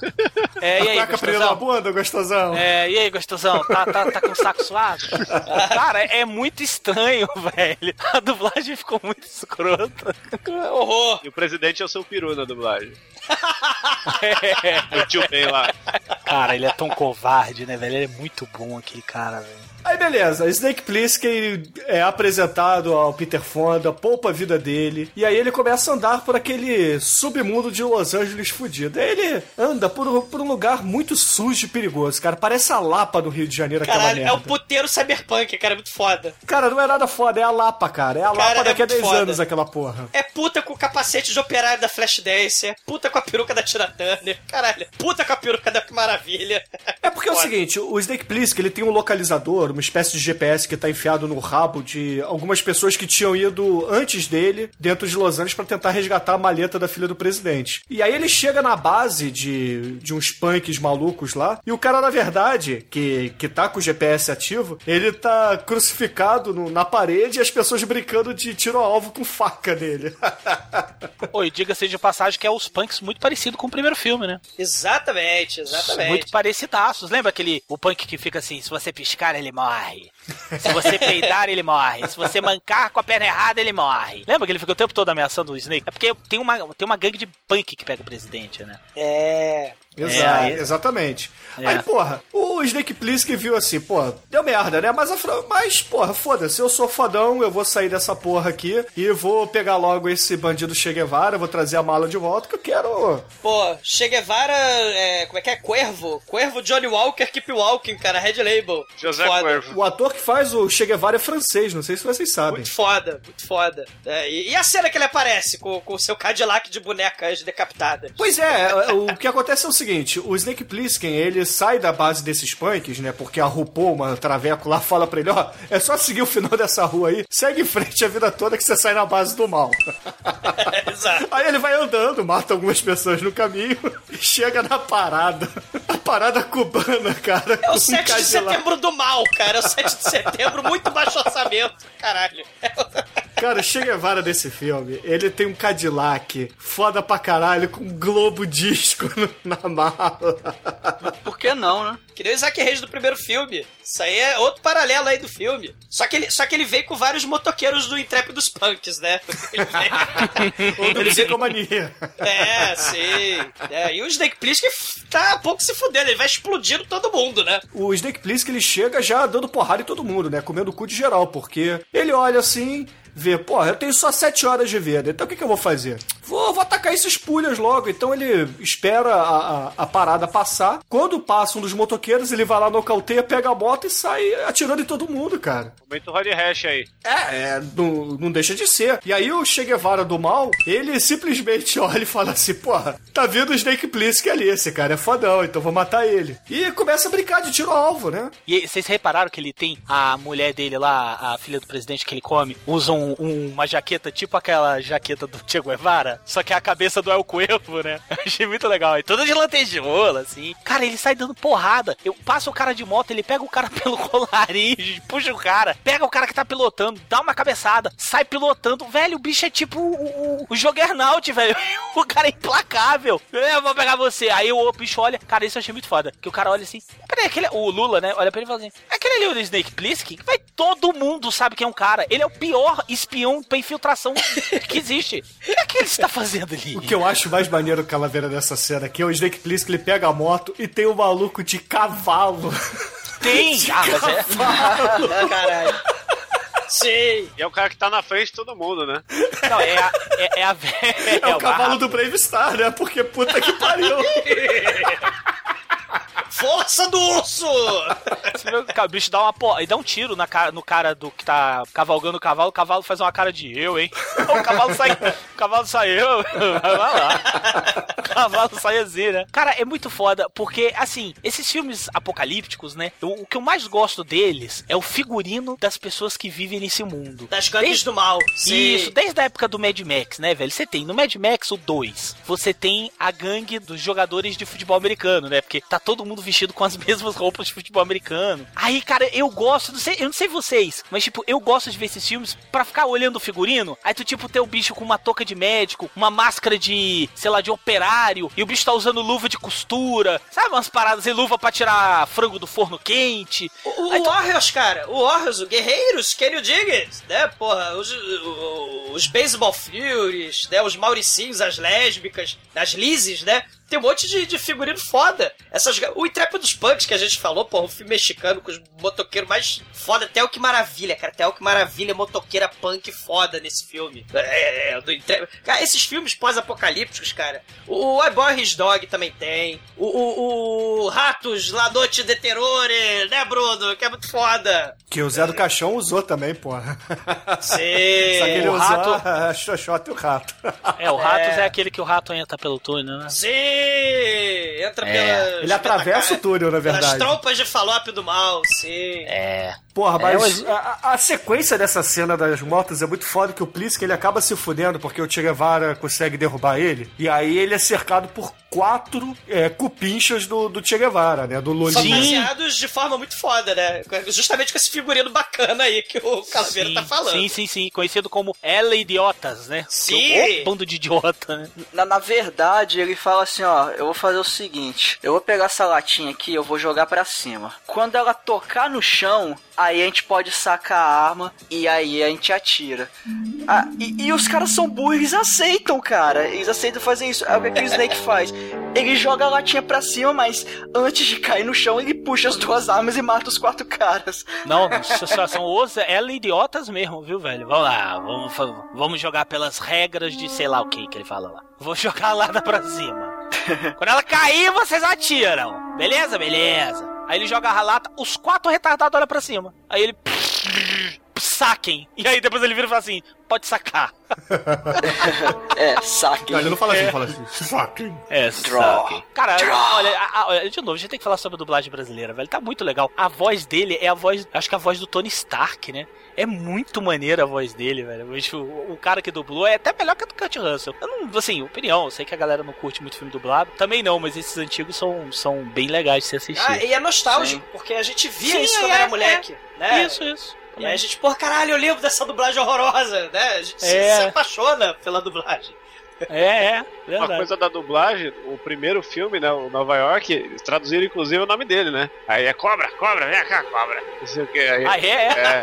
É, e aí, gostosão? bunda, gostosão? É, e aí, gostosão? Tá, tá, tá com o saco suado? Cara, é muito estranho, velho. A dublagem ficou muito escrota. Horror! E o presidente é o seu peru na dublagem. é. O tio Ben lá. Cara, ele é tão covarde, né, velho? Ele é muito bom, aquele cara, velho. Aí beleza, Snake Plissken é apresentado ao Peter Fonda, poupa a vida dele, e aí ele começa a andar por aquele submundo de Los Angeles fudido. Aí ele anda por, por um lugar muito sujo e perigoso, cara. Parece a Lapa do Rio de Janeiro, Caralho, aquela merda. é o puteiro cyberpunk, cara, é muito foda. Cara, não é nada foda, é a Lapa, cara. É a cara, Lapa é daqui a 10 foda. anos, aquela porra. É puta com o capacete de operário da Flashdance, é puta com a peruca da Tina Turner, caralho, puta com a peruca da Maravilha. É porque é o seguinte, o Snake Plissken, ele tem um localizador, uma espécie de GPS que tá enfiado no rabo de algumas pessoas que tinham ido antes dele dentro de Los Angeles para tentar resgatar a maleta da filha do presidente. E aí ele chega na base de, de uns punks malucos lá, e o cara, na verdade, que, que tá com o GPS ativo, ele tá crucificado no, na parede e as pessoas brincando de tiro ao alvo com faca nele. Oi, diga-se de passagem que é os punks muito parecido com o primeiro filme, né? Exatamente, exatamente. Muito parecidaços. Lembra aquele o punk que fica assim, se você piscar, ele morre. Se você peidar, ele morre. Se você mancar com a perna errada, ele morre. Lembra que ele fica o tempo todo ameaçando o Snake? É porque tem uma, tem uma gangue de punk que pega o presidente, né? É. Exato, é, exatamente. É. Aí, porra, o Snake Plissken viu assim, pô, deu merda, né? Mas, mas porra, foda-se, eu sou fodão, eu vou sair dessa porra aqui e vou pegar logo esse bandido Che Guevara, vou trazer a mala de volta que eu quero. Pô, Che Guevara, é, como é que é? Cuervo. Cuervo Johnny Walker, Keep Walking, cara, Red Label. José foda. Cuervo. O ator que faz o Che Guevara é francês, não sei se vocês sabem. Muito foda, muito foda. É, e, e, a cena que ele aparece com, com o seu Cadillac de bonecas decapitadas? Pois é, o que acontece é o seguinte, o Snake Plissken, ele sai da base desses punks, né? Porque a RuPaul, uma traveco lá, fala pra ele, ó, é só seguir o final dessa rua aí, segue em frente a vida toda que você sai na base do mal. Exato. Aí ele vai andando, mata algumas pessoas no caminho e chega na parada. A parada cubana, cara. É o 7 de setembro do mal, cara. É o 7 de setembro, muito baixo orçamento. Caralho. Cara, o Che Guevara desse filme, ele tem um Cadillac foda pra caralho com um globo disco na mala. Por que não, né? Que nem o Isaac Reis do primeiro filme. Isso aí é outro paralelo aí do filme. Só que ele, só que ele veio com vários motoqueiros do Intrep dos Punks, né? Ele veio... Ou do Psicomania. É, sim. É, e o Snake Plissken tá a pouco se fudendo, ele vai explodindo todo mundo, né? O Snake Plissken, ele chega já dando porrada em todo mundo, né? Comendo o cu de geral, porque ele olha assim vê, porra, eu tenho só 7 horas de vida, então o que, que eu vou fazer? Vou, vou atacar esses pulhas logo. Então ele espera a, a, a parada passar. Quando passa um dos motoqueiros, ele vai lá, nocauteia, pega a moto e sai atirando em todo mundo, cara. Momento Rod Hash aí. É, é não, não deixa de ser. E aí o Che Guevara do mal, ele simplesmente olha e fala assim, porra, tá vindo o Snake Plissken ali, esse cara é fodão, então vou matar ele. E começa a brincar de tiro-alvo, né? E vocês repararam que ele tem a mulher dele lá, a filha do presidente que ele come, usa um, um, uma jaqueta tipo aquela jaqueta do Che Guevara, só que é a cabeça do El Cuervo, né? Achei muito legal. E toda de lantejoula, assim. Cara, ele sai dando porrada. Eu passo o cara de moto, ele pega o cara pelo colarinho, puxa o cara, pega o cara que tá pilotando, dá uma cabeçada, sai pilotando. Velho, o bicho é tipo o, o, o Joggernaut, velho. O cara é implacável. Eu vou pegar você. Aí o bicho olha. Cara, isso eu achei muito foda. Que o cara olha assim. Peraí, aquele. O Lula, né? Olha pra ele e fala assim: aquele ali, o Snake Plissken, vai todo mundo sabe quem é um cara. Ele é o pior espião pra infiltração que existe. O que está fazendo ali? O que eu acho mais maneiro, Calaveira, dessa cena aqui é o Snake Plissken, ele pega a moto e tem um maluco de cavalo. Tem! De Ah, mas é. cavalo. Caralho. Sim. E é o cara que tá na frente de todo mundo, né? Não, é a. É, é a é, É o cavalo barra- do Brave Star, né? Porque puta que pariu. Força do urso! O bicho dá uma porra e dá um tiro na cara, no cara do que tá cavalgando o cavalo, o cavalo faz uma cara de eu, hein? O cavalo sai. O cavalo sai eu. Vai lá. Cavalo sai assim, né? Cara, é muito foda, porque, assim, esses filmes apocalípticos, né? O, o que eu mais gosto deles é o figurino das pessoas que vivem nesse mundo. Das gangues Desde- do mal. Sim. Isso, desde a época do Mad Max, né, velho? Você tem no Mad Max o 2, você tem a gangue dos jogadores de futebol americano, né? Porque tá todo mundo vestido com as mesmas roupas de futebol americano. Aí, cara, eu gosto, não sei, eu não sei vocês, mas tipo, eu gosto de ver esses filmes pra ficar olhando o figurino. Aí tu tipo ter o bicho com uma touca de médico, uma máscara de, sei lá, de operário, e o bicho tá usando luva de costura, sabe umas paradas e luva pra tirar frango do forno quente. O, Aí o tu- Warriors, cara, o Warriors, o Guerreiros, Kenny Diggins, né, porra, os, o- os Baseball Furies, né, os Mauricinhos, as lésbicas, as Lizes, né, tem um monte de, de figurino foda. Essas, o dos Punks que a gente falou, porra, um filme mexicano com os motoqueiros mais foda, até o que maravilha, cara, até o que maravilha, motoqueira punk foda nesse filme. É, é, do Intrépida. Cara, esses filmes pós-apocalípticos, cara, o, o I Boy His Dog também tem, o, o, o Ratos, La Noite de Terrore, né, Bruno, que é muito foda. Que o Zé do Caixão usou também, porra. Sim. Só que ele o usou rato- a Xoxota e o rato. É, o Ratos é. aquele que o rato entra pelo túnel, né? Sim! Entra É. pela. Ele atravessa o túnel, na Pelas verdade. trompas de falópio do mal, sim. É. Porra, É, mas mas- a, a sequência dessa cena das motos é muito foda que o Plisken ele acaba se fudendo porque o Che Guevara consegue derrubar ele. E aí ele é cercado por quatro é, cupinchas do, do Che Guevara, né? Do Lolinho. Fantasiados de forma muito foda, né? Justamente com esse figurino bacana aí que o Calaveira sim, tá falando. Sim, sim, sim. Conhecido como Ela Idiotas, né? Sim. Que- Ô, bando de idiota, né? Na, na verdade, ele fala assim, ó, eu vou fazer o seguinte, eu vou pegar essa latinha aqui, eu vou jogar pra cima. Quando ela tocar no chão, aí a gente pode sacar a arma e aí a gente atira. Ah, e, e os caras são burros, eles aceitam, cara. Eles aceitam fazer isso. Aí o que, que o Snake faz? Ele joga a latinha pra cima, mas antes de cair no chão, ele puxa as duas armas e mata os quatro caras. Não, são os Ela Idiotas mesmo, viu, velho? Vamos lá, vamos, vamos jogar pelas regras de sei lá o que que ele fala lá. Vou jogar lá da pra cima. Quando ela cair, vocês atiram. Beleza? Beleza. Aí ele joga a lata, os quatro retardados olham pra cima. Aí ele. Saquem. E aí depois ele vira e fala assim: pode sacar. É, saque. Não, ele não fala assim, ele fala assim, fucking. É, Draw. saquem. Cara, olha, a- a- olha, de novo, a gente tem que falar sobre a dublagem brasileira, velho. Tá muito legal. A voz dele é a voz, acho que a voz do Tony Stark, né? É muito maneira a voz dele, velho. O, o cara que dublou é até melhor que a do Kurt Russell. Eu não, assim, opinião, eu sei que a galera não curte muito filme dublado. Também não, mas esses antigos são, são bem legais de se assistir. Ah, e é nostálgico, Sim. porque a gente via Sim, isso quando é, era moleque, né? Isso, isso. E aí a gente, pô, caralho, eu lembro dessa dublagem horrorosa, né? A gente se- É. se apaixona pela dublagem. É, é, Uma coisa da dublagem, o primeiro filme, né, o Nova York, eles traduziram inclusive o nome dele, né? Aí é cobra, cobra, vem cá, cobra. Não sei o que. Aí, Ah, é, é? é.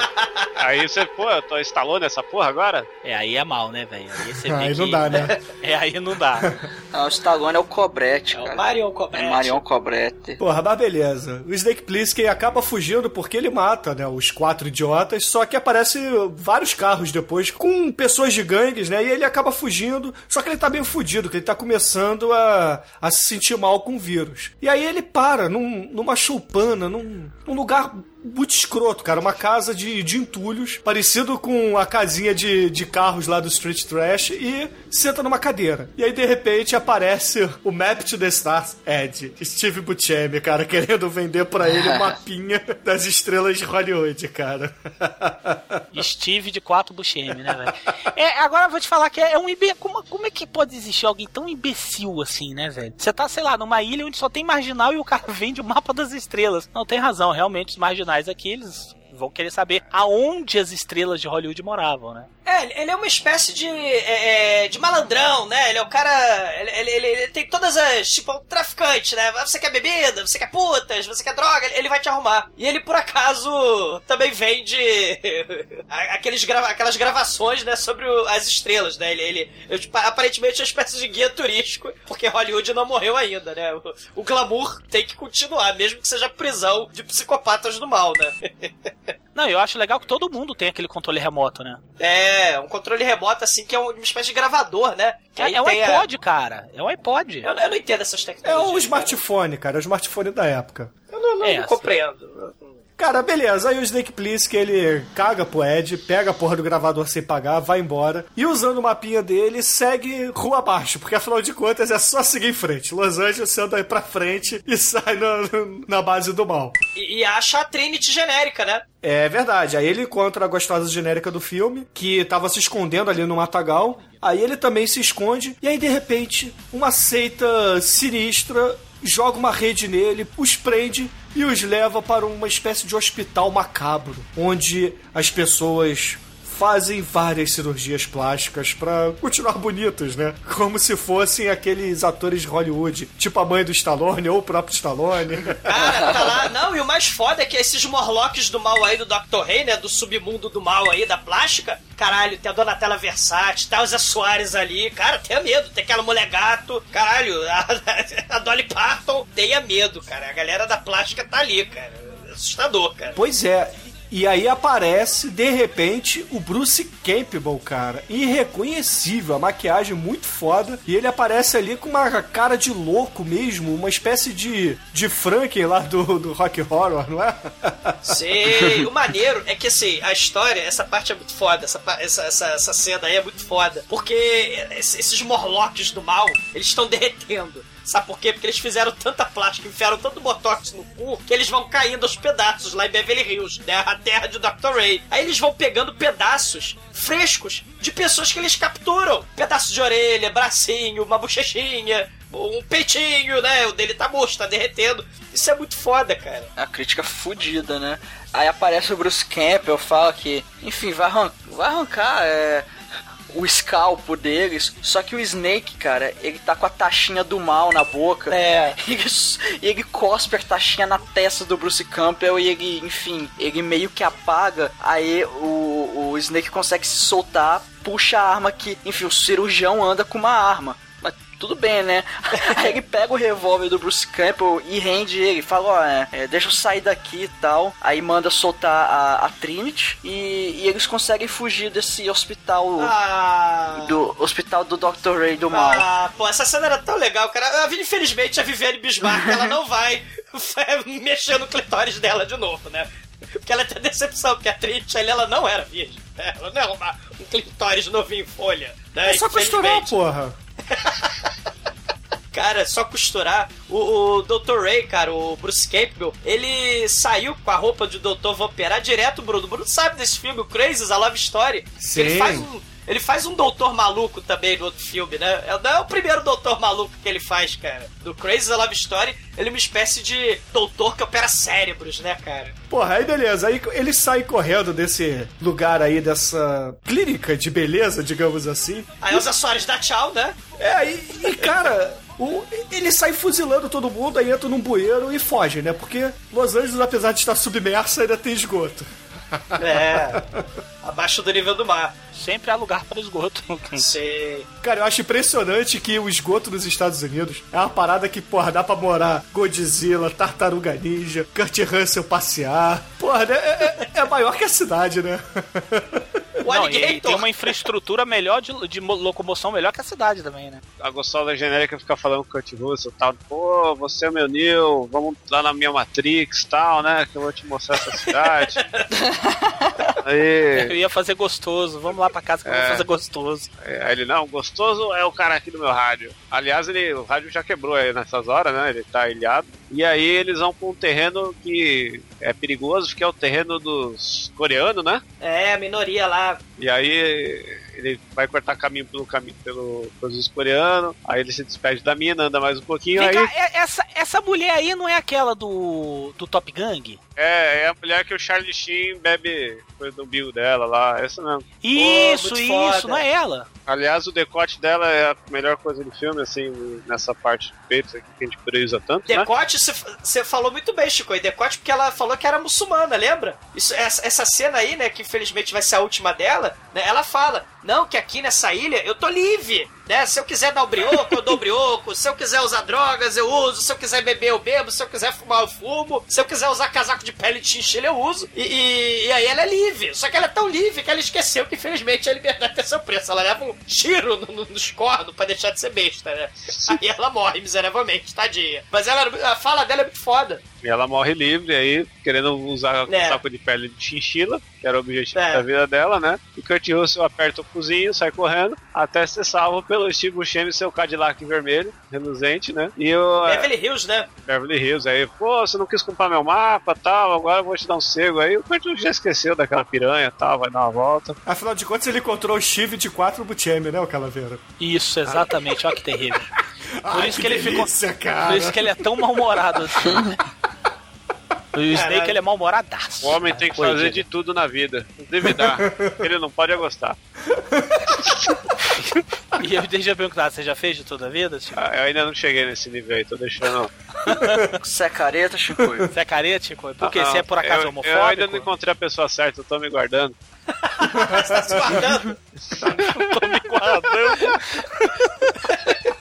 Aí você, pô, eu tô instalou nessa porra agora? É, aí é mal, né, velho? Aí você vê Aí não que- dá, né? É, aí não dá. Ah, o Stallone é o Cobrete, É o cara. Marion Cobretti. É Marion Cobrete. Porra, mas beleza. O Snake Plissken acaba fugindo porque ele mata, né, os quatro idiotas, só que aparece vários carros depois com pessoas de gangues, né, e ele acaba fugindo, só Só que ele tá meio fudido, ele tá começando a, a se sentir mal com o vírus. E aí ele para num, numa choupana, num, num lugar muito escroto, cara. Uma casa de, de entulhos, parecido com a casinha de, de carros lá do Street Trash, e senta numa cadeira. E aí, de repente, aparece o Map to the Stars Ed, Steve Buscemi, cara, querendo vender pra ele o mapinha das estrelas de Hollywood, cara. Steve de 4 Buscemi, né, velho? É, agora eu vou te falar que é um imbecil. Como, como é que pode existir alguém tão imbecil assim, né, velho? Você tá, sei lá, numa ilha onde só tem marginal e o cara vende o mapa das estrelas. Não, tem razão, realmente, os marginais aqui, eles vão querer saber aonde as estrelas de Hollywood moravam, né? É, ele é uma espécie de, é, é, de malandrão, né? Ele é o cara. Ele, ele, ele, tem todas as. Tipo, um traficante, né? Você quer bebida, você quer putas, você quer droga, ele vai te arrumar. E ele, por acaso, também vende aqueles grava, aquelas gravações, né? Sobre o, as estrelas, né? Ele, ele, ele tipo, aparentemente é uma espécie de guia turístico, porque Hollywood não morreu ainda, né? O, o glamour tem que continuar, mesmo que seja prisão de psicopatas do mal, né? Não, eu acho legal que todo mundo tem aquele controle remoto, né? É, um controle remoto assim que é uma espécie de gravador, né? Que é, é um iPod, a... cara. É um iPod. Eu, eu, não entendo essas tecnologias. É um smartphone, cara. É o smartphone da época. Eu não, não, é, não compreendo. Cara, beleza. Aí o Snake Plissken, ele caga pro Ed, pega a porra do gravador sem pagar, vai embora. E usando o mapinha dele, segue rua abaixo. Porque afinal de contas é só seguir em frente. Los Angeles, você anda aí pra frente e sai na, na base do mal. E, e acha a Trinity genérica, né? É verdade. Aí ele encontra a gostosa genérica do filme, que tava se escondendo ali no matagal. Aí ele também se esconde. E aí, de repente, uma seita sinistra joga uma rede nele, os prende e os leva para uma espécie de hospital macabro, onde as pessoas fazem várias cirurgias plásticas para continuar bonitos, né? Como se fossem aqueles atores de Hollywood, tipo a mãe do Stallone ou o próprio Stallone. Cara, tá lá. Não, e o mais foda é que esses Morlocks do mal aí do Dr. Rei, né? Do submundo do mal aí, da plástica. Caralho, tem a Donatella Versace, tá o Zé Soares ali. Cara, tenha medo. Tem aquela mulher gato. Caralho, a, a Dolly Parton. Tenha medo, cara. A galera da plástica tá ali, cara assustador, cara. Pois é, e aí aparece, de repente, o Bruce Campbell, cara. Irreconhecível, a maquiagem muito foda. E ele aparece ali com uma cara de louco mesmo, uma espécie de, de Franken lá do, do Rock Horror, não é? Sei. O maneiro é que, assim, a história, essa parte é muito foda. Essa, essa, essa, essa cena aí é muito foda. Porque esses Morlocks do mal, eles estão derretendo. Sabe por quê? Porque eles fizeram tanta plástica, enfiaram tanto botox no cu, que eles vão caindo aos pedaços lá em Beverly Hills, né? A terra de Dr. Ray. Aí eles vão pegando pedaços frescos de pessoas que eles capturam. Pedaço de orelha, bracinho, uma bochechinha, um peitinho, né? O dele tá murcho, tá derretendo. Isso é muito foda, cara. A crítica fudida, né? Aí aparece o Bruce Campbell, fala que, enfim, vai, arran vai arrancar é, o escalpo deles. Só que o Snake, cara, ele tá com a taxinha do mal na boca. É. E ele, ele cospe a taxinha na testa do Bruce Campbell e ele, enfim, ele meio que apaga. Aí o, o Snake consegue se soltar, puxa a arma que, enfim, o cirurgião anda com uma arma tudo bem, né? Aí ele pega o revólver do Bruce Campbell e rende ele. Fala, ó, é, é, deixa eu sair daqui e tal. Aí manda soltar a, a Trinity e, e, eles conseguem fugir desse hospital. Ah. Do hospital do Dr. Ray do mal. Ah, pô, essa cena era tão legal, cara. Infelizmente a Viviane Bismarck, ela não vai mexer no clitóris dela de novo, né? Porque ela tem decepção, porque a Trinity ela não era virgem. Né? Ela não é uma, um clitóris novinho em folha. Né? É só costurar, porra. Cara, só costurar. O, o Dr. Ray, cara, o Bruce Campbell, ele saiu com a roupa de Doutor Vampirá direto, Bruno. O Bruno sabe desse filme, o Crazy, a Love Story. Sim. Ele faz um ele faz um doutor maluco também no outro filme, né? É, não é o primeiro doutor maluco que ele faz, cara. Do Crazy Love Story, ele é uma espécie de doutor que opera cérebros, né, cara? Porra, aí beleza. Aí ele sai correndo desse lugar aí, dessa clínica de beleza, digamos assim. Aí os Soares dá tchau, né? É, e, e cara, o, ele sai fuzilando todo mundo, aí entra num bueiro e foge, né? Porque Los Angeles, apesar de estar submersa, ainda tem esgoto. É. Abaixo do nível do mar. Sempre há lugar para esgoto. Sim. Cara, eu acho impressionante que o esgoto nos Estados Unidos é uma parada que, porra, dá pra morar Godzilla, Tartaruga Ninja, Kurt Russell passear. Porra, né? é, é, é maior que a cidade, né? Não, e tem uma infraestrutura melhor de, de mo- locomoção melhor que a cidade também, né? A gostosa genérica fica falando com o Kurt Russell tal. Pô, você é meu Neo, vamos lá na minha Matrix tal, né? Que eu vou te mostrar essa cidade. Aí, Eu ia fazer gostoso, vamos lá pra casa que eu vou É. fazer gostoso. aí ele, não, gostoso é o cara aqui do meu rádio. Aliás, ele, o rádio já quebrou aí nessas horas, né? Ele tá ilhado. E aí eles vão pra um terreno que é perigoso, porque é o terreno dos coreanos, né? É, a minoria lá. E aí ele vai cortar caminho pelo caminho pelo pelos coreanos, aí ele se despede da mina, anda mais um pouquinho, Vem aí cá, é- essa, essa mulher aí não é aquela do, do Top Gang? é, é a mulher que o Charlie Sheen bebe coisa do umbigo dela lá, essa mesmo. Isso, muito isso, foda. não é ela. Aliás, o decote dela é a melhor coisa do filme, assim, nessa parte do peito aqui que a gente prioриza tanto, né? Decote, você falou muito bem, Chico. E decote porque ela falou que era muçulmana, lembra? Isso, essa, essa cena aí, né, que infelizmente vai ser a última dela, né, ela fala, não, que aqui nessa ilha eu tô livre, né? Se eu quiser dar o brioco, eu dou o brioco. Se eu quiser usar drogas, eu uso. Se eu quiser beber, eu bebo. Se eu quiser fumar, eu fumo. Se eu quiser usar casaco de pele de chinchilha, eu uso. E, e- e aí ela é livre. Só que ela é tão livre que ela esqueceu que, infelizmente, a liberdade tem seu preço. Ela leva um tiro no, no, nos cornos pra deixar de ser besta, né? Aí ela morre miseravelmente, tadinha. Mas ela, a fala dela é muito foda. E ela morre livre aí, querendo usar o É. saco de pele de chinchila, que era o objetivo É. da vida dela, né? E Kurt Russell aperta o cozinho, sai correndo, até ser salvo pelo Steve Buscemi e seu Cadillac vermelho, reluzente, né? E o é, Beverly Hills, né? Beverly Hills aí, pô, você não quis comprar meu mapa tal, agora eu vou te dar um cego aí. O Kurt Russell já esqueceu daquela piranha tal, vai dar uma volta. Afinal de contas, ele encontrou o Steve de 4 Buscemi, né, o Calaveira? Isso, exatamente, olha que terrível. Por Ai, isso que, ele delícia, ficou. cara. Por isso que ele é tão mal-humorado assim. O Snake ele é mal-humoradaço. O homem tem que Coisa. fazer de tudo na vida. Deve dar. Ele não pode gostar. E eu deixa eu perguntar, você já fez de toda a vida? Chico? Ah, Eu ainda não cheguei nesse nível aí, tô deixando. Você é careta, Chico? Você é careta, Chico? Por quê? Ah, Você é por acaso eu, homofóbico? Eu ainda não encontrei a pessoa certa, eu tô me guardando. Você tá se guardando. Tô me guardando.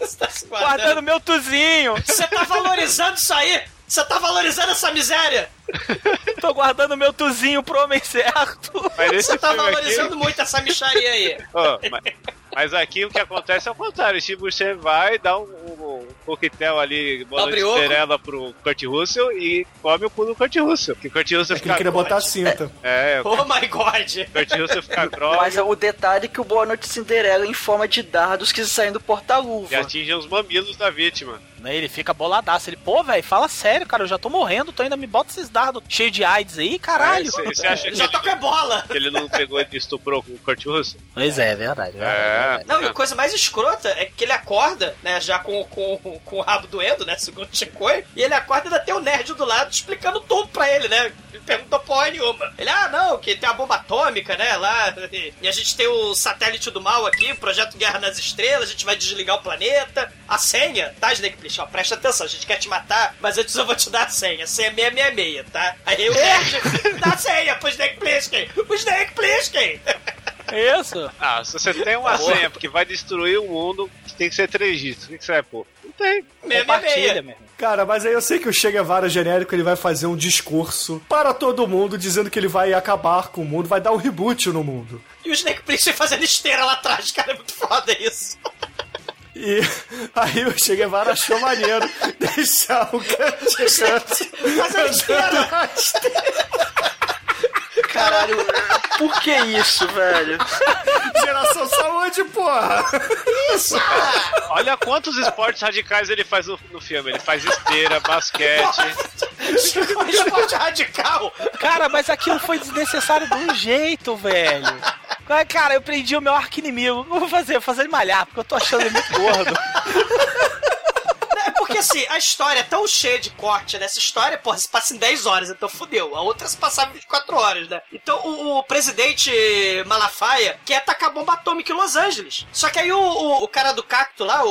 Você tá se guardando guardando. meu tuzinho. Você tá valorizando isso aí? Você tá valorizando essa miséria? Tô guardando meu tuzinho pro homem certo. Você tá valorizando aqui, muito essa micharia aí. Ó, mas, mas aqui o que acontece é o contrário. O Steve Buscemi vai dar um, um, um coquetel ali, bola de estrela pro Kurt Russell e come o cu do Kurt Russell. Que o Kurt Russell É que fica ele queria botar a cinta. É, o Oh my god. Kurt Russell fica grogue Mas o detalhe é que o Boa Noite Cinderela em forma de dardos que saem do e porta-luva. atinge os mamilos da vítima. Né, Ele fica boladaço. Ele, pô, velho, fala sério, cara. Eu já tô morrendo, tu ainda me bota esses dardos cheios de AIDS aí, caralho. Aí, Você acha que Já ebola. que ele não pegou e estuprou com o Kurt Russell? Pois é, é verdade. é É. verdade. Não, e a coisa mais escrota é que ele acorda, né, já com, com, com o rabo doendo, né, segundo o Chicoi, e ele acorda e ainda tem o nerd do lado explicando tudo pra ele, né? Ele perguntou porra nenhuma. Ele, ah, não, que tem a bomba atômica, né, lá, e, a gente tem o satélite do mal aqui, o projeto Guerra nas Estrelas, a gente vai desligar o planeta. A senha, tá, Snake Plissken? Ó, presta atenção, a gente quer te matar, mas antes eu vou te dar a senha. A senha é 666, tá? Aí o nerd dá a senha pro Snake Plissken. O Snake Plissken! Isso. Ah, se você tem uma senha porque vai destruir o mundo, tem que ser três dígitos. O que que você vai pôr? Tem. 666. Compartilha, meu irmão. Cara, mas aí eu sei que o Che Guevara genérico ele vai fazer um discurso para todo mundo dizendo que ele vai acabar com o mundo, vai dar um reboot no mundo. E o Snake Plissken fazendo esteira lá atrás, cara, é muito foda isso. E aí o Che Guevara achou maneiro deixar o canto Fazendo esteira. Caralho, por que isso, velho? Geração Saúde, porra! Isso! Olha quantos esportes radicais ele faz no, no filme. Ele faz esteira, basquete. Esporte radical. Cara, mas aquilo foi desnecessário de um jeito, velho. Cara, eu prendi o meu arco inimigo. O que eu vou fazer? Eu vou fazer ele malhar, porque eu tô achando ele muito gordo. Porque assim, a história é tão cheia de corte, né? Essa história, porra, se passa em 10 horas, então fudeu. A outra se passava em 24 horas, né? Então o, o presidente Malafaia quer atacar bomba atômica em Los Angeles. Só que aí o, o, o cara do cacto lá, o.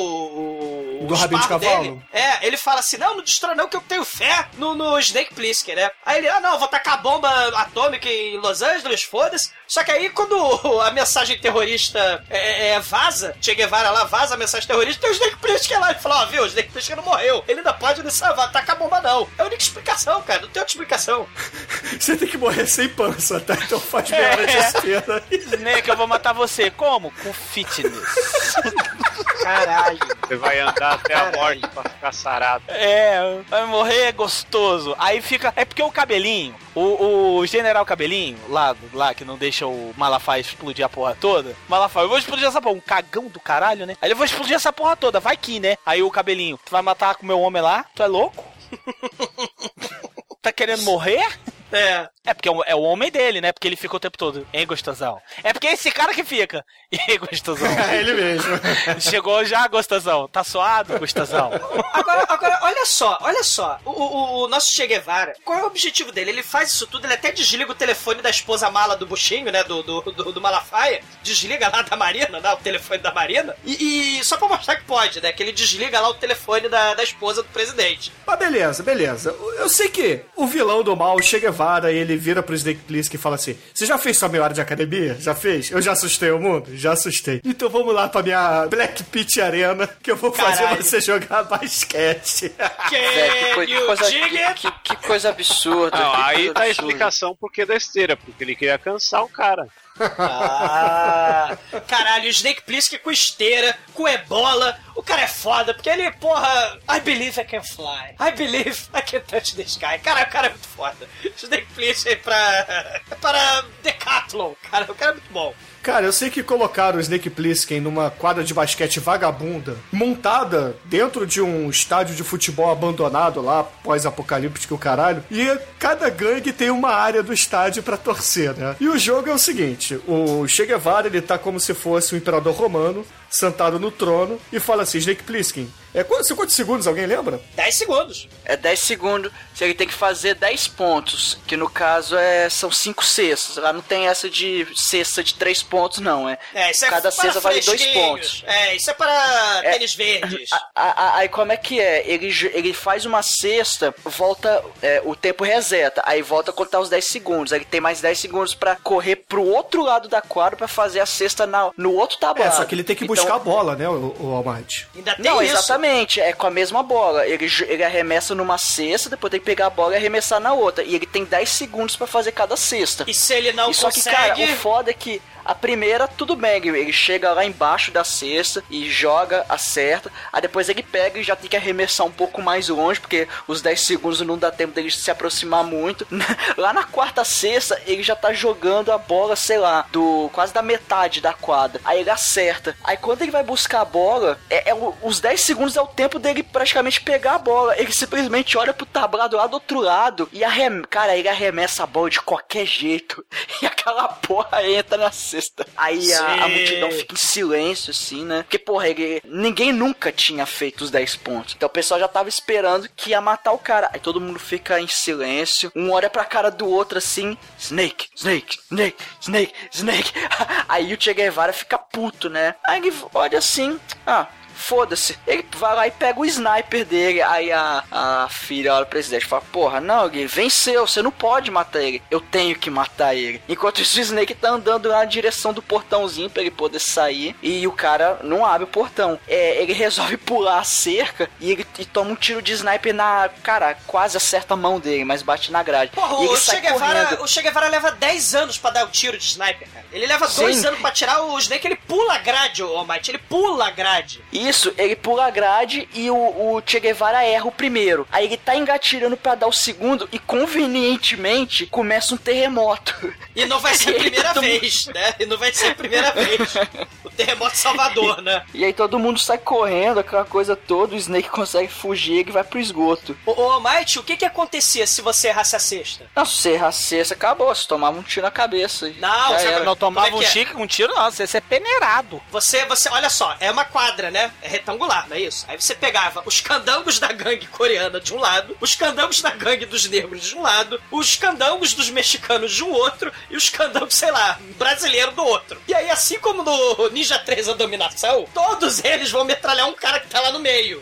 o Do rabinho de cavalo? dele, é, ele fala assim: não, não destrói não, que eu tenho fé no, no Snake Plissken, né? Aí ele, ah, não, vou tacar a bomba atômica em Los Angeles, foda-se. Só que aí, quando a mensagem terrorista é, é, vaza, Che Guevara lá vaza a mensagem terrorista, tem o Snake Plissken lá. Ele fala, ó, viu, o Snake Plissken não morreu. Ele ainda pode nos salvar, tacar a bomba não. É a única explicação, cara, não tem outra explicação. Você tem que morrer sem pança, tá? Então faz meia hora de É. esteira. Snake, eu vou matar você. Como? Com fitness. Caralho. Você vai andar até a morte pra ficar sarado. É, vai morrer gostoso. Aí fica. É porque o cabelinho, o, o general cabelinho, lá, lá que não deixa o Malafaia explodir a porra toda. Malafaia, eu vou explodir essa porra. Um cagão do caralho, né? Aí eu vou explodir essa porra toda, vai que, né? Aí o cabelinho, tu vai matar com o meu homem lá? Tu é louco? tá querendo morrer? É. É porque é o, é o homem dele, né? Porque ele fica o tempo todo. Hein, gostosão? É porque é esse cara que fica. Aí, gostosão? É ele mesmo. Chegou já, gostosão. Tá suado, gostosão? Agora, agora, olha só, olha só. O, o- o nosso Che Guevara, qual é o objetivo dele? Ele faz isso tudo, ele até desliga o telefone da esposa mala do buchinho, né? Do, do, do, do Malafaia. Desliga lá da Marina, né? O telefone da Marina. E, e só pra mostrar que pode, né? Que ele desliga lá o telefone da, da esposa do presidente. Mas beleza, beleza. Eu sei que o vilão do mal, o Che Guevara, ele vira pro Snake Plissken e fala assim: Você já fez sua meia hora de academia? Já fez? Eu já assustei o mundo? Já assustei. Então vamos lá pra minha Black Pit Arena, que eu vou fazer Caralho. você jogar basquete. Que, Can que you coisa, que, que- que coisa absurda. Não, que aí tá a absurda. explicação por que da esteira, porque ele queria cansar o cara. Ah, caralho, o Snake Plissken com esteira, com ebola. O cara é foda, porque ele, porra, I believe I can fly. I believe I can touch the sky. Cara, o cara é muito foda. Snake Plissken pra, para Decathlon. Cara, o cara é muito bom. Cara, eu sei que colocaram o Snake Plissken numa quadra de basquete vagabunda, montada dentro de um estádio de futebol abandonado lá, pós-apocalíptico caralho, e cada gangue tem uma área do estádio pra torcer, né? E o jogo é o seguinte, o Che Guevara, ele tá como se fosse o imperador romano, sentado no trono, e fala assim, Snake Plissken, é quantos, quantos segundos, alguém lembra? 10 segundos. É 10 segundos, se ele tem que fazer 10 pontos, que no caso é, são 5 cestas. Lá não tem essa de cesta de 3 pontos, não. É, É, isso é Cada para cesta vale 2 fresquinhos. pontos. É, isso é para É. tênis verdes. Aí como é que é? Ele, ele faz uma cesta, volta, é, o tempo reseta, aí volta a contar os 10 segundos. Aí ele tem mais 10 segundos pra correr pro outro lado da quadra pra fazer a cesta na, no outro tablado. É, só que ele tem que Então- buscar a bola, né, o, o Almighty. Ainda tem Não, isso. exatamente, é com a mesma bola. Ele, ele arremessa numa cesta, depois tem que pegar a bola e arremessar na outra. E ele tem 10 segundos pra fazer cada cesta. E se ele não E só que, cara, consegue... o foda é que a primeira, tudo bem, ele chega lá embaixo da cesta e joga, acerta. Aí depois ele pega e já tem que arremessar um pouco mais longe, porque os 10 segundos não dá tempo dele se aproximar muito. Lá na quarta cesta, ele já tá jogando a bola, sei lá, do quase da metade da quadra. Aí ele acerta. Aí quando ele vai buscar a bola, é, é os 10 segundos é o tempo dele praticamente pegar a bola. Ele simplesmente olha pro tablado lá do outro lado e arrem... cara, ele arremessa a bola de qualquer jeito. E aquela porra entra na cesta. Aí a, a multidão fica em silêncio, assim, né? Porque, porra, ele... ninguém nunca tinha feito os 10 pontos. Então o pessoal já tava esperando que ia matar o cara. Aí todo mundo fica em silêncio. Um olha pra cara do outro assim: Snake, Snake, Snake, Snake, Snake. Aí o Che Guevara fica puto, né? Aí ele olha assim: ah. Foda-se. Ele vai lá e pega o sniper dele. Aí a, a filha olha pro presidente e fala: Porra, não, ele venceu, você não pode matar ele. Eu tenho que matar ele. Enquanto isso, o Snake tá andando na direção do portãozinho pra ele poder sair. E o cara não abre o portão. É, ele resolve pular a cerca e ele e toma um tiro de sniper na. Cara, quase acerta a mão dele, mas bate na grade. Porra, e o che, Guevara, o che Guevara leva 10 anos pra dar o tiro de sniper, cara. Ele leva Sim. 2 anos pra tirar o Snake, ele pula a grade, ô Almighty, ele pula a grade. Isso, ele pula a grade e o, o Che Guevara erra o primeiro. Aí ele tá engatilhando pra dar o segundo e convenientemente começa um terremoto. E não vai ser a primeira toma- vez, né? E não vai ser a primeira vez. Terremoto Salvador, né? E aí todo mundo sai correndo, aquela coisa toda, o Snake consegue fugir e vai pro esgoto. Ô, ô o que que acontecia se você errasse a sexta? Não, se você errar a cesta, acabou, você tomava um tiro na cabeça. Não, era. Não tomava é um é? chique, um tiro, não. Você, você é peneirado. Você, você, olha só, é uma quadra, né? É retangular, não é isso? Aí você pegava os candangos da gangue coreana de um lado, os candangos da gangue dos negros de um lado, os candangos dos mexicanos de um outro e os candangos, sei lá, brasileiro do outro. E aí, assim como no Ninja 3 a dominação, todos eles vão metralhar um cara que tá lá no meio.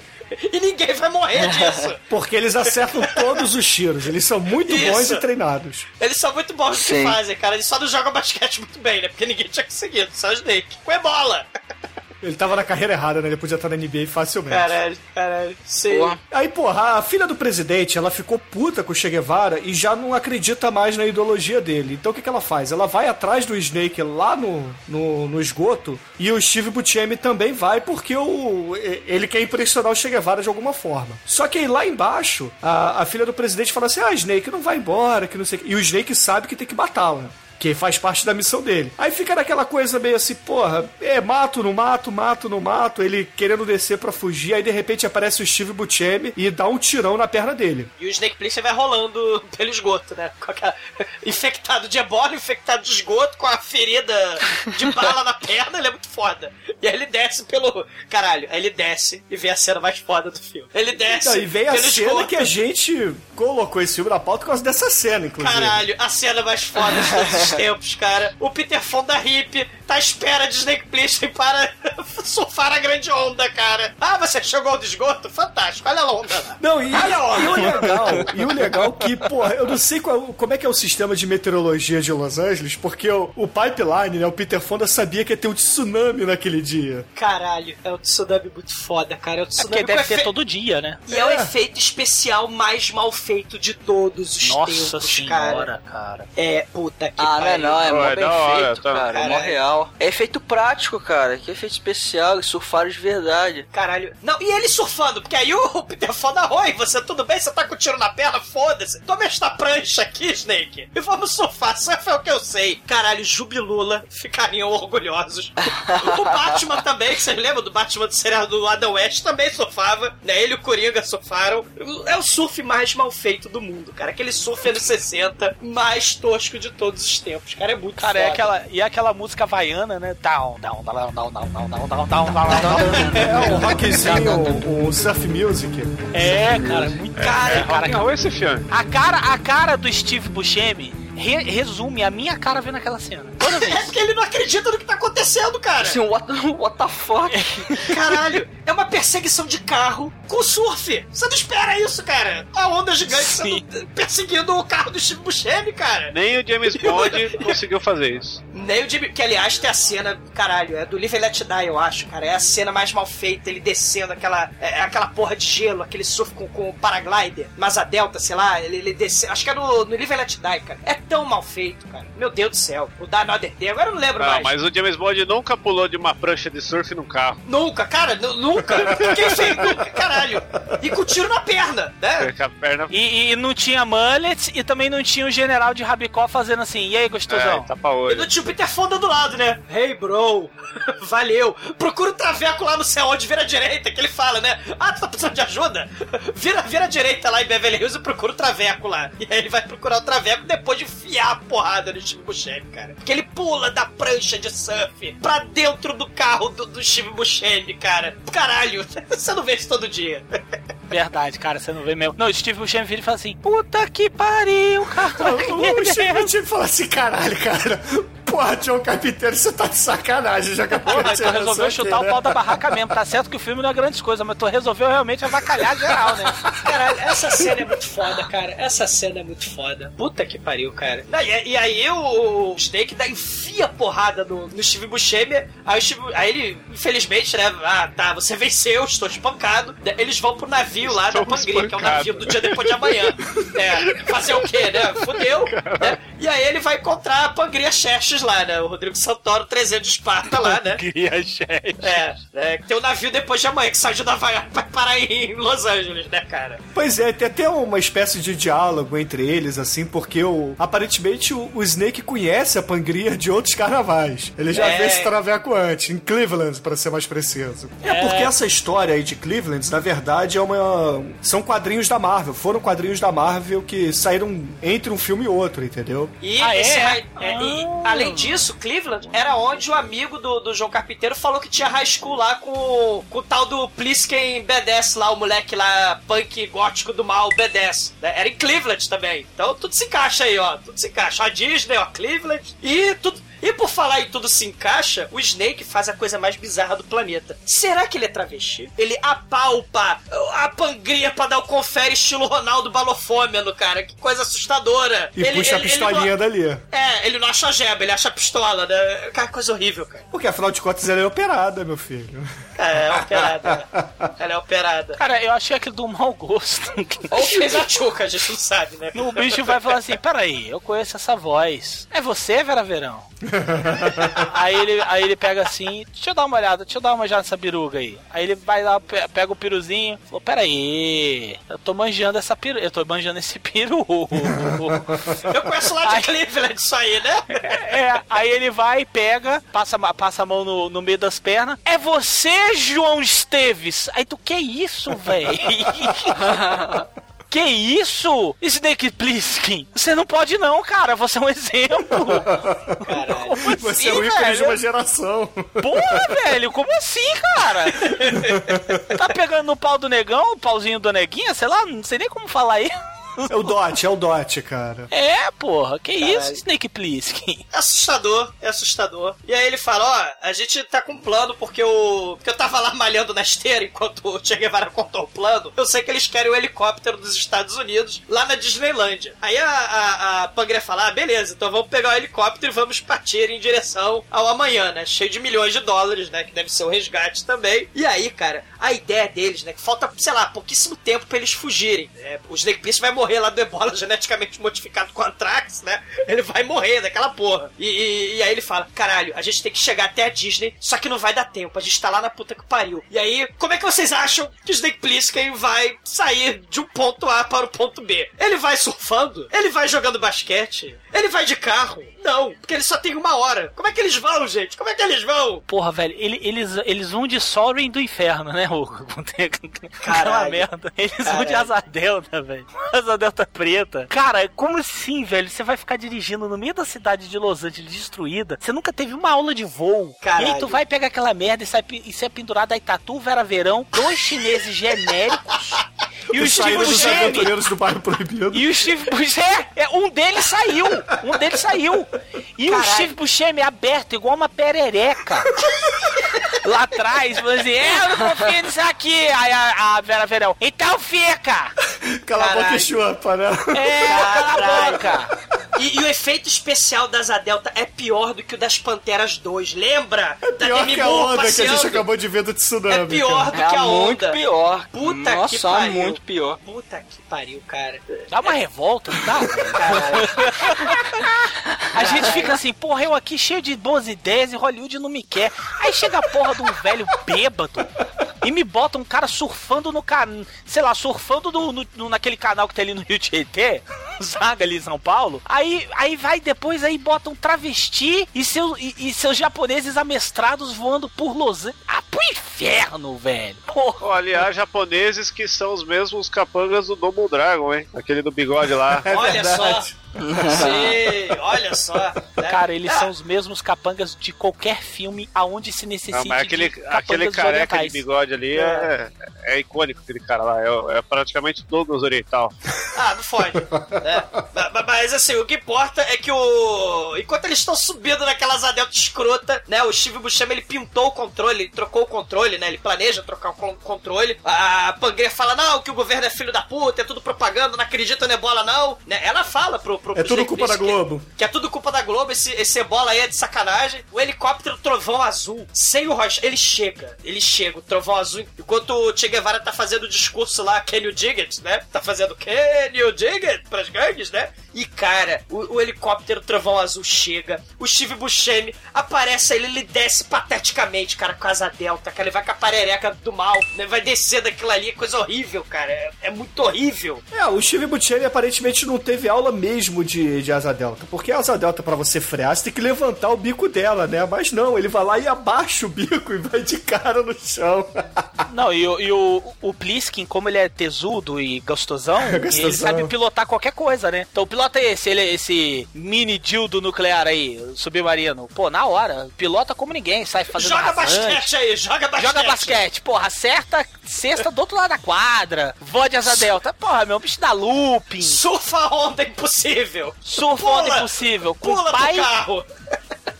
E ninguém vai morrer disso. Porque eles acertam todos os tiros. Eles são muito Isso. bons e treinados. Eles são muito bons no que fazem, cara. Eles só não jogam basquete muito bem, né? Porque ninguém tinha conseguido, só o Snake. Com ebola. Ele tava na carreira errada, né? Ele podia estar na NBA facilmente. Caralho, caralho. Sim. Porra. Aí, porra, a filha do presidente, ela ficou puta com o Che Guevara e já não acredita mais na ideologia dele. Então o que, que ela faz? Ela vai atrás do Snake lá no, no, no esgoto e o Steve Buscemi também vai porque o, ele quer impressionar o Che Guevara de alguma forma. Só que aí lá embaixo, a, a filha do presidente fala assim: ah, Snake, não vai embora, que não sei o quê. E o Snake sabe que tem que matá-la. Que faz parte da missão dele. Aí fica naquela coisa meio assim, porra, é, mato, não mato, mato, não mato, ele querendo descer pra fugir, aí de repente aparece o Steve Buscemi e dá um tirão na perna dele. E o Snake Plissken vai rolando pelo esgoto, né? Com aquela... Infectado de ebola, infectado de esgoto, com a ferida de bala na perna, ele é muito foda. E aí ele desce pelo. Caralho, aí ele desce e vê a cena mais foda do filme. Ele desce. Não, e vem a cena esgoto. que a gente colocou esse filme na pauta por causa dessa cena, inclusive. Caralho, a cena mais foda de todos os tempos, cara. O Peter Fonda hippie tá à espera de Snake Plissken para surfar a grande onda, cara. Ah, você chegou do esgoto? Fantástico, olha a onda lá. Não, e, Olha a onda. e o legal, e o legal que, porra, eu não sei qual- como é que é o sistema de meteorologia de Los Angeles, porque o, o pipeline, né, o Peter Fonda sabia que ia ter um tsunami naquele dia. Caralho, é um tsunami muito foda, cara. É um É tsunami porque deve ter efe- todo dia, né? E é. o É. efeito especial mais mal feito de todos os Nossa tempos, senhora, cara. cara. É, puta que Ah, não é pariu. não, é mó é bem hora, feito, tá. cara, é mó Caralho. Real. É efeito prático, cara, que efeito especial, eles surfaram de verdade. Caralho. Não, e ele surfando, porque aí o Peter Fonda, oi, você tudo bem? Você tá com tiro na perna? Foda-se. Toma esta prancha aqui, Snake. E vamos surfar. Surf é o que eu sei. Caralho, Jubilula ficariam orgulhosos. o Batman também, que vocês lembram do Batman do seriado do Adam West, também surfava. Né? Ele e o Coringa surfaram. É o surf mais mal feito do mundo, cara. Aquele surf anos 60, mais tosco de todos os tempos. Cara, é muito Cara, é foda. aquela, e é aquela música havaiana, né? Down, down, down, down, down, down, down, down, down, down, down. É um rockzinho, o, o surf music. É, cara, muito cara, É cara. roll esse filme. A cara, a cara do Steve Buscemi re- resume a minha cara vendo aquela cena. Toda É porque ele não acredita no que tá acontecendo, cara. Assim, what, what the fuck? Caralho, é uma perseguição de carro com surf. Você não espera isso, cara. A onda gigante Sim. sendo- perseguindo o carro do Steve Buscemi, cara. Nem o James Bond conseguiu fazer isso. Nem o Jimmy... Que, aliás, tem a cena, caralho, é do Live and Let Die, eu acho, cara. É a cena mais mal feita, ele descendo aquela, é, aquela porra de gelo, aquele surf com, com o paraglider, Masa Delta, sei lá, ele, ele descendo... Acho que é no, no Live and Let Die, cara. É tão mal feito, cara. Meu Deus do céu. O Da Day, agora eu não lembro Não, mais. mas o James Bond nunca pulou de uma prancha de surf num carro. Nunca, cara, nu- nunca. Quem fez nunca? Caralho. E com tiro na perna, né? Com a perna. E, e não tinha mullet e também não tinha o general de Rabicó fazendo assim, e aí, gostosão? É, tapa E olho. não tinha o Peter Fonda do lado, né? Hey, bro. Valeu. Procura o Traveco lá no céu onde vira a direita, que ele fala, né? Ah, tu tá precisando de ajuda? Vira, vira a direita lá em Beverly Hills e procura o Traveco lá. E aí ele vai procurar o Traveco depois de enfiar a porrada no Steve Buscemi, cara. Porque ele pula da prancha de surf pra dentro do carro do, do Steve Buscemi, cara. Caralho, você não vê isso todo dia. Verdade, cara, você não vê mesmo. Não, o Steve Buscemi vira e fala assim, puta que pariu, cara. O Steve que falar assim, caralho, cara. Porra, John Carpinteiro, você tá de sacanagem, já acabou mas tu resolveu chutar o pau da barraca mesmo. Tá certo que o filme não é grande coisa, mas tu resolveu realmente avacalhar geral, né? Caralho, essa cena é muito foda, cara. Essa cena é muito foda. Puta que pariu, cara. Não, e, e aí o Snake dá, enfia a porrada no, no Steve Buscemi. Aí, o Steve, aí ele, infelizmente, né? Ah, tá, você venceu, estou espancado. Eles vão pro navio lá da Estou Pangria, que é o navio do dia depois de amanhã. É, fazer o quê, né? Fudeu. Né? E aí ele vai encontrar a Pangria Xerxes lá, né? O Rodrigo Santoro, 300 de Esparta lá, né? Queria gente. É, é, que tem o navio depois de amanhã que saiu da Havaiana pra parar em Los Angeles, né, cara? Pois é, tem até uma espécie de diálogo entre eles, assim, porque o, aparentemente o, o Snake conhece a Pangria de outros carnavais. Ele já É. vê esse traveco antes, em Cleveland, pra ser mais preciso. É, porque essa história aí de Cleveland, na verdade, é uma. São quadrinhos da Marvel. Foram quadrinhos da Marvel que saíram entre um filme e outro, entendeu? E, Ah, é? esse high- é, e, Ah. além disso, Cleveland era onde o amigo do, do João Carpinteiro falou que tinha high school lá com, com o tal do Plisken B10 lá, o moleque lá, punk gótico do mal B10. né? Era em Cleveland também. Então tudo se encaixa aí, ó. Tudo se encaixa. A Disney, ó, Cleveland. E тут E por falar em tudo se encaixa, o Snake faz a coisa mais bizarra do planeta. Será que ele é travesti? Ele apalpa a pangria pra dar o confere estilo Ronaldo Balofômeno, cara. Que coisa assustadora. E ele, puxa a ele- ele pistolinha não- dali. É, ele não acha a jeba, ele acha a pistola, né? Cara, coisa horrível, cara. Porque afinal de contas ela é operada, meu filho. É, é operada. né? Ela é operada. Cara, eu achei aquilo do mau gosto. Ou fez a tchuca, a gente não sabe, né? O bicho vai falar assim: peraí, eu conheço essa voz. É você, Vera Verão? aí, ele, aí ele pega assim: deixa eu dar uma olhada, deixa eu dar uma olhada nessa piruga aí. Aí ele vai lá, pe- pega o piruzinho, falou: peraí, eu tô manjando essa peru, eu tô manjando esse peru. Eu conheço lá de Ai. Cleveland isso aí, né? É, aí ele vai, pega, passa, a- passa a mão no, no meio das pernas. É você, João Esteves? Aí tu, que isso, velho? Que isso? Snake Plissken? Você não pode não, cara. Você é um exemplo. Caralho. Como Você é assim, o ícone de uma geração. Porra, velho, como assim, cara? Tá pegando no pau do negão, o pauzinho do neguinha, sei lá, não sei nem como falar aí. É o Dot, é o Dot, cara. É, porra, que isso, Caralho. Snake Plissken? É assustador, é assustador. E aí ele fala, ó, a gente tá com um plano porque o... Porque eu tava lá malhando na esteira enquanto o Che Guevara contou o plano. Eu sei que eles querem o helicóptero dos Estados Unidos lá na Disneylândia. Aí a, a, a Pangria fala, ah, beleza, então vamos pegar o helicóptero e vamos partir em direção ao amanhã, né? Cheio de milhões de dólares, né? Que deve ser o resgate também. E aí, cara, a ideia deles, né? Que falta, sei lá, pouquíssimo tempo pra eles fugirem. É, o Snake Plissken vai morrer lá do ebola geneticamente modificado com Anthrax, né? Ele vai morrer daquela porra. E, e- e aí ele fala: caralho, a gente tem que chegar até a Disney, só que não vai dar tempo, a gente tá lá na puta que pariu. E aí, como é que vocês acham que o Snake Plissken vai sair de um ponto A para o ponto B? Ele vai surfando? Ele vai jogando basquete? Ele vai de carro? Não, porque ele só tem uma hora. Como é que eles vão, gente? Como é que eles vão? Porra, velho, ele- eles, eles vão de Soren do inferno, né, Hugo? Caralho. merda. Eles vão de Caralho. delta, velho. Asa delta preta. Cara, como assim, velho? Você vai ficar dirigindo no meio da cidade de Los Angeles destruída. Você nunca teve uma aula de voo. Caralho. E aí tu vai pegar aquela merda e sai, e sai pendurado aí Tatu, Vera Verão, dois chineses genéricos. E o Os Steve Buscemi. do bairro proibido. E o Steve Buscemi, é, um deles saiu, um deles saiu. E o Caralho. Steve Buscemi é aberto, igual uma perereca. Lá atrás, falando assim, é, eu não confio nisso aqui. Aí a, a Vera Verão, então fica. Cala a boca Caralho. e chupa, né? É, cala a boca. E, e o efeito especial das Delta é pior do que o das Panteras 2, lembra? É pior que a onda que a gente passeando. acabou de ver do tsunami. É pior cara. do que É a muito onda. pior. Puta Nossa, que pariu. muito pior. Puta que pariu, cara. Dá uma revolta, não dá? Caralho. A gente fica assim, porra, eu aqui cheio de boas ideias e Hollywood não me quer. Aí chega a porra de um velho bêbado e me bota um cara surfando no canal, sei lá, surfando no, no- no- naquele canal que tem ali no Rio Tietê, Zaga ali em São Paulo. Aí, aí vai depois, aí bota um travesti e, seu, e, e seus japoneses amestrados voando por Los Angeles. Ah, pro inferno, velho. Porra. Aliás, japoneses que são os mesmos capangas do Double Dragon, hein? Aquele do bigode lá. É olha verdade. só. Sei, olha só. né? Cara, eles Ah, são os mesmos capangas de qualquer filme aonde se necessite Não, mas aquele, de aquele careca orientais. de bigode ali é, é icônico, aquele cara lá. É, é praticamente Douglas Oriental. Ah, não fode. né? Ma- ma- Mas assim, o que importa é que o. Enquanto eles estão subindo naquelas adeltas escrota, né? O Steve Buscemi ele pintou o controle, ele trocou o controle, né? Ele planeja trocar o con- controle. A Pangria fala: não, que o governo é filho da puta, é tudo propaganda, não acredita no ebola, não. Né? Ela fala pro. pro É tudo culpa da Globo. Que, que é tudo culpa da Globo, esse, esse ebola aí é de sacanagem. O helicóptero Trovão Azul, sem o Rocha, ele chega, ele chega, o Trovão Azul, enquanto o Che Guevara tá fazendo o discurso lá, Can you dig it, né? Tá fazendo Can you dig it pras gangues, né? E cara, o, o helicóptero Trovão Azul chega, o Steve Buscemi aparece ele, ele desce pateticamente, cara, com a asa delta, cara, ele vai com a parereca do mal, né? Vai descer daquilo ali, é coisa horrível, cara, é, é muito horrível. É, o Steve Buscemi aparentemente não teve aula mesmo de, de asa delta. Porque a asa delta, pra você frear, você tem que levantar o bico dela, né? Mas não, ele vai lá e abaixa o bico e vai de cara no chão. Não, e, o- e o, o Pliskin, como ele é tesudo e gostosão, Gostosão. ele sabe pilotar qualquer coisa, né? Então pilota esse, ele, esse mini dildo nuclear aí, submarino. Pô, na hora, pilota como ninguém, sai fazendo Joga rasante. basquete aí, joga basquete. Joga basquete, porra, acerta cesta do outro lado da quadra, voa de asa delta. Porra, meu bicho dá looping, Surfa onda impossível. surfa Pula. onda impossível, com Pula pai, do carro.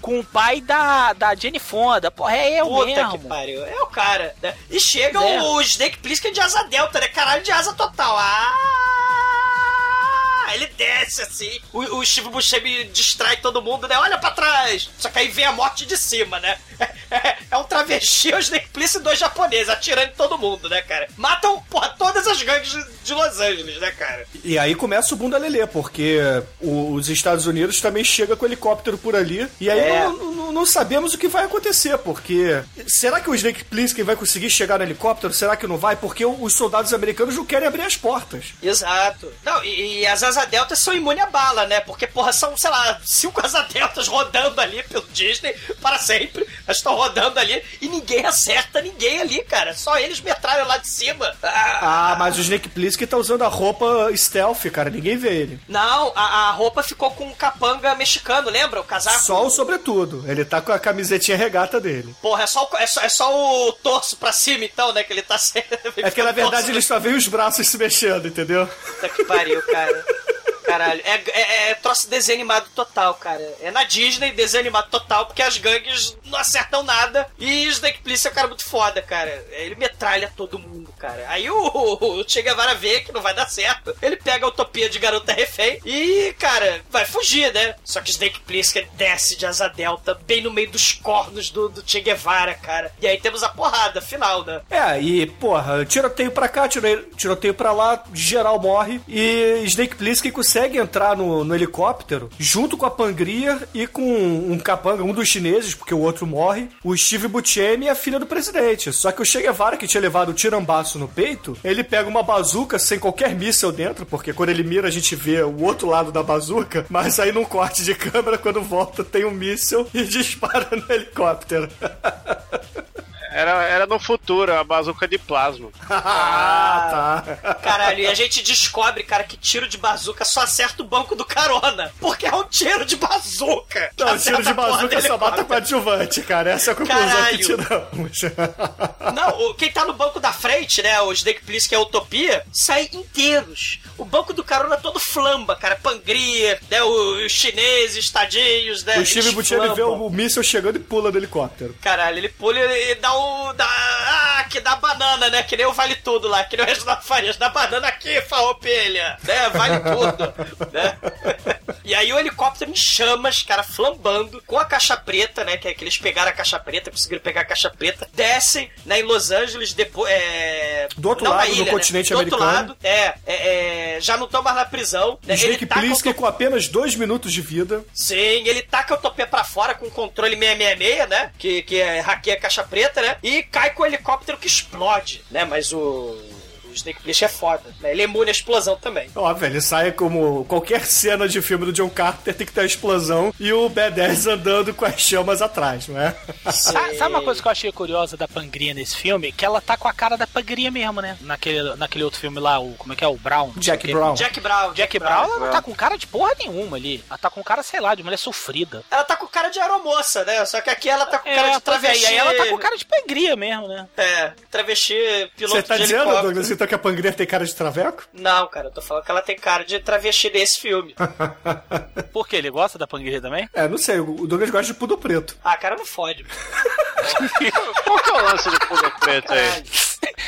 com o pai da, da Jenny Fonda. Porra, é eu Puta mesmo. que pariu. É o cara, né? E chega É. o Snake Plissken de asa delta, né? Caralho, de asa total. Ah! Ele desce assim. O, o Steve Buscemi distrai todo mundo, né? Olha pra trás. Só que aí vem a morte de cima, né? É, é um travesti, o Snake Plissken e dois japoneses atirando em todo mundo, né, cara? Matam, porra, todas as gangues de, de Los Angeles, né, cara? E aí começa o bunda lelê, porque os Estados Unidos também chega com helicóptero por ali. E aí É. não, não- não sabemos o que vai acontecer, porque será que o Snake Plissken vai conseguir chegar no helicóptero? Será que não vai? Porque os soldados americanos não querem abrir as portas. Exato. Não, e, e as asa deltas são imunes a bala, né? Porque, porra, são, sei lá, cinco asa deltas rodando ali pelo Disney para sempre. Elas estão rodando ali e ninguém acerta ninguém ali, cara. Só eles metralham lá de cima. Ah, Ah, mas o Snake Plissken tá usando a roupa stealth, cara. Ninguém vê ele. Não, a, a roupa ficou com um capanga mexicano, lembra? O casaco. Só o sobretudo. Ele tá com a camisetinha regata dele. Porra, é só, o, é, só, é só o torso pra cima, então, né? Que ele tá sendo. É que na verdade ele só vê os braços se mexendo, entendeu? Puta que pariu, cara. Caralho, é, é, é troço desenho animado total, cara. É na Disney, desenho animado total, porque as gangues não acertam nada. E o Snake Plissken é um cara muito foda, cara. Ele metralha todo mundo, cara. Aí o, o Che Guevara vê que não vai dar certo. Ele pega a utopia de garota refém e, cara, vai fugir, né? Só que o Snake Plissken desce de asa delta bem no meio dos cornos do, do Che Guevara, cara. E aí temos a porrada final, né? É, e, porra, tiroteio pra cá, tiro- tiroteio pra lá, geral morre. E Snake Plissken consegue entrar no, no helicóptero junto com a Pangria e com um capanga, um dos chineses, porque o outro morre, o Steve Buscemi a filha do presidente. Só que o Che Guevara, que tinha levado o tirambaço no peito, ele pega uma bazuca sem qualquer míssel dentro, porque quando ele mira a gente vê o outro lado da bazuca, mas aí num corte de câmera, quando volta, tem um míssel e dispara no helicóptero. Era, era no futuro, a bazuca de plasma. ah, tá. Caralho, e a gente descobre, cara, que tiro de bazuca só acerta o banco do carona. Porque é um tiro de bazuca. Não, o tiro de bazuca só mata helicóptero. com adjuvante, cara. Essa é a conclusão Caralho. que tiramos. Não, o- quem tá no banco da frente, né, o Snake Plissken, que é a Utopia, sai inteiros. O banco do carona todo flamba, cara. Pangria, né, os chineses, tadinhos, né. o Steve Buscemi vê o míssil chegando e pula do helicóptero. Caralho, ele pula e dá Dá, ah, que dá banana, né? Que nem o Vale Tudo lá, que nem o Reginaldo Farias. Dá banana aqui, farroupilha, né? Vale tudo, né? E aí o helicóptero em chamas, cara, flambando, com a caixa preta, né? Que, é que eles pegaram a caixa preta, conseguiram pegar a caixa preta, descem, né, em Los Angeles, depois. É... Do outro não lado do ilha, né? continente do americano. outro lado, é, é, é, já não estão mais na prisão. Né? Snake o Plissken com apenas dois minutos de vida. Sim, ele taca a utopia pra fora com o controle 666, né? Que, que é, hackeia a caixa preta, né? E cai com o helicóptero que explode, né? Mas o. Snake Plissken é foda, né? Ele é imune à explosão também. Óbvio, ele sai como qualquer cena de filme do John Carter tem que ter a explosão e o B-10 andando com as chamas atrás, não é? Sa- Sabe uma coisa que eu achei curiosa da Pangria nesse filme? Que ela tá com a cara da Pangria mesmo, né? Naquele, naquele outro filme lá, o. Como é que é? O Brown. Jack. Brown. Jack Brown. Jack Brown, ela não tá com cara de porra nenhuma ali. Ela tá com cara, sei lá, de mulher sofrida. Ela tá com cara de aeromoça, né? Só que aqui ela tá com cara de pois é, travesti. e aí ela tá com cara de Pangria mesmo, né? É, travesti piloto Você tá de dizendo. Douglas, então que a Pangria tem cara de traveco? Não, cara, eu tô falando que ela tem cara de travesti nesse filme. Por quê? Ele gosta da Pangria também? É, não sei, o Douglas gosta de pudo preto. Ah, cara, não fode. Qual que é o lance do pulo preto aí? Caralho.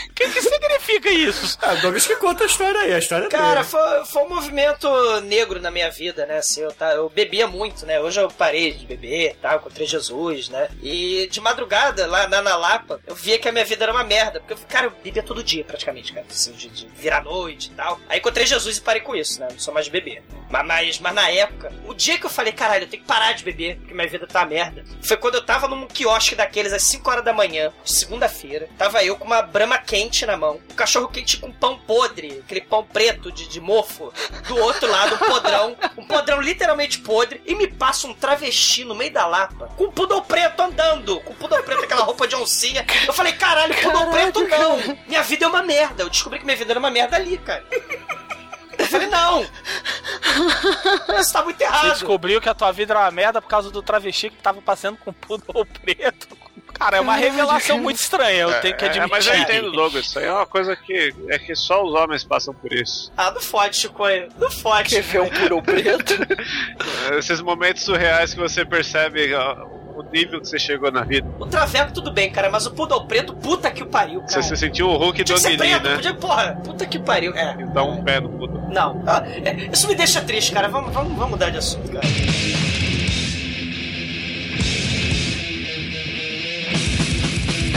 O que, que significa isso? O Douglas que conta a história aí, a história Cara, dele. foi, foi um movimento negro na minha vida, né? Assim, eu, tá, eu bebia muito, né? Hoje eu parei de beber e tal, encontrei Jesus, né? E de madrugada, lá na, na Lapa, eu via que a minha vida era uma merda. Porque, eu, cara, eu bebia todo dia, praticamente, cara. Assim, de, de virar noite e tal. Aí encontrei Jesus e parei com isso, né? Não sou mais de beber. Mas, mas, mas na época, o dia que eu falei, caralho, eu tenho que parar de beber, porque minha vida tá uma merda, foi quando eu tava num quiosque daqueles às 5 horas da manhã, de segunda-feira. Tava eu com uma brama quente na mão, um cachorro quente com pão podre, aquele pão preto de, de mofo. Do outro lado, um podrão, um podrão literalmente podre, e me passa um travesti no meio da lapa, com um pudor preto andando, com um pudor preto, aquela roupa de oncinha. Eu falei, caralho, pudor preto não. Minha vida é uma merda. Eu descobri que minha vida era uma merda ali, cara. Eu falei, não. Você tá muito Você errado. descobriu que a tua vida era uma merda por causa do travesti que tava passando com pudor preto. Cara, é uma revelação muito estranha, eu tenho que É, admitir. mas eu entendo, Douglas. Isso aí é uma coisa que é que só os homens passam por isso. Ah, não fode, Chico. Não fode. Quer ver um puro preto? Esses momentos surreais que você percebe ó, o nível que você chegou na vida. O Traveco tudo bem, cara, mas o Poodle preto, puta que o pariu, cara. Você se sentiu o Hulk do preto, né? podia, porra, puta que pariu. É. Dá um pé no puto. Não, ah, é, isso me deixa triste, cara. Vamos, vamos, vamos mudar de assunto, cara.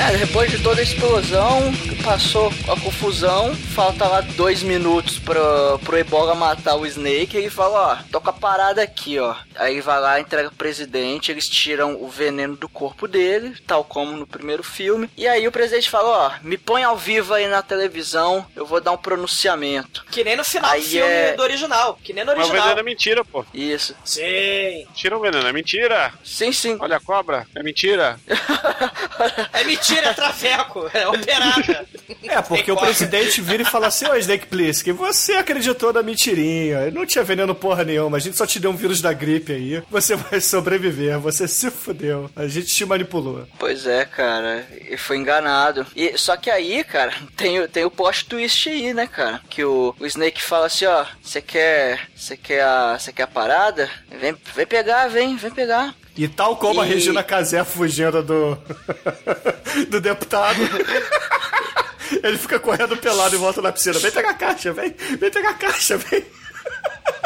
É, depois de toda a explosão, que passou a confusão, falta lá dois minutos pro, pro Ebola matar o Snake, ele fala, ó, tô com a parada aqui, ó. Aí vai lá, entrega pro presidente, eles tiram o veneno do corpo dele, tal como no primeiro filme. E aí o presidente fala, ó, me põe ao vivo aí na televisão, eu vou dar um pronunciamento. Que nem no final Aí do filme é- do original. Que nem no Mas o original. veneno é mentira, pô. Isso. Sim. Tira o veneno, é mentira. Sim, sim. Olha a cobra, é mentira. É mentira, é Traveco. É operada. É, porque o presidente vira e fala assim, ô Snake Plissken, você acreditou na mentirinha, não tinha veneno porra nenhuma, a gente só te deu um vírus da gripe aí, você vai sobreviver, você se fudeu, a gente te manipulou. Pois é, cara, e foi enganado. E só que aí, cara, tem, o- tem o plot twist aí, né, cara? Que o, o Snake fala assim, ó, você quer, você quer a, você quer a parada? Vem, vem pegar, vem, vem pegar. E tal como a E- Regina Casé fugindo do, do deputado. Ele fica correndo pelado e volta na piscina. Vem pegar a caixa, vem. Vem pegar a caixa, vem.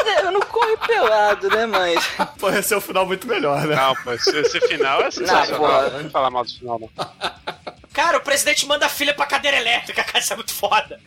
É, Eu não corro pelado, né, mas Pô, esse é um final muito melhor, né? Não, pô, esse, esse final é sensacional. Não vou falar mal do final, não. Cara, o presidente manda a filha pra cadeira elétrica, cara, isso é muito foda.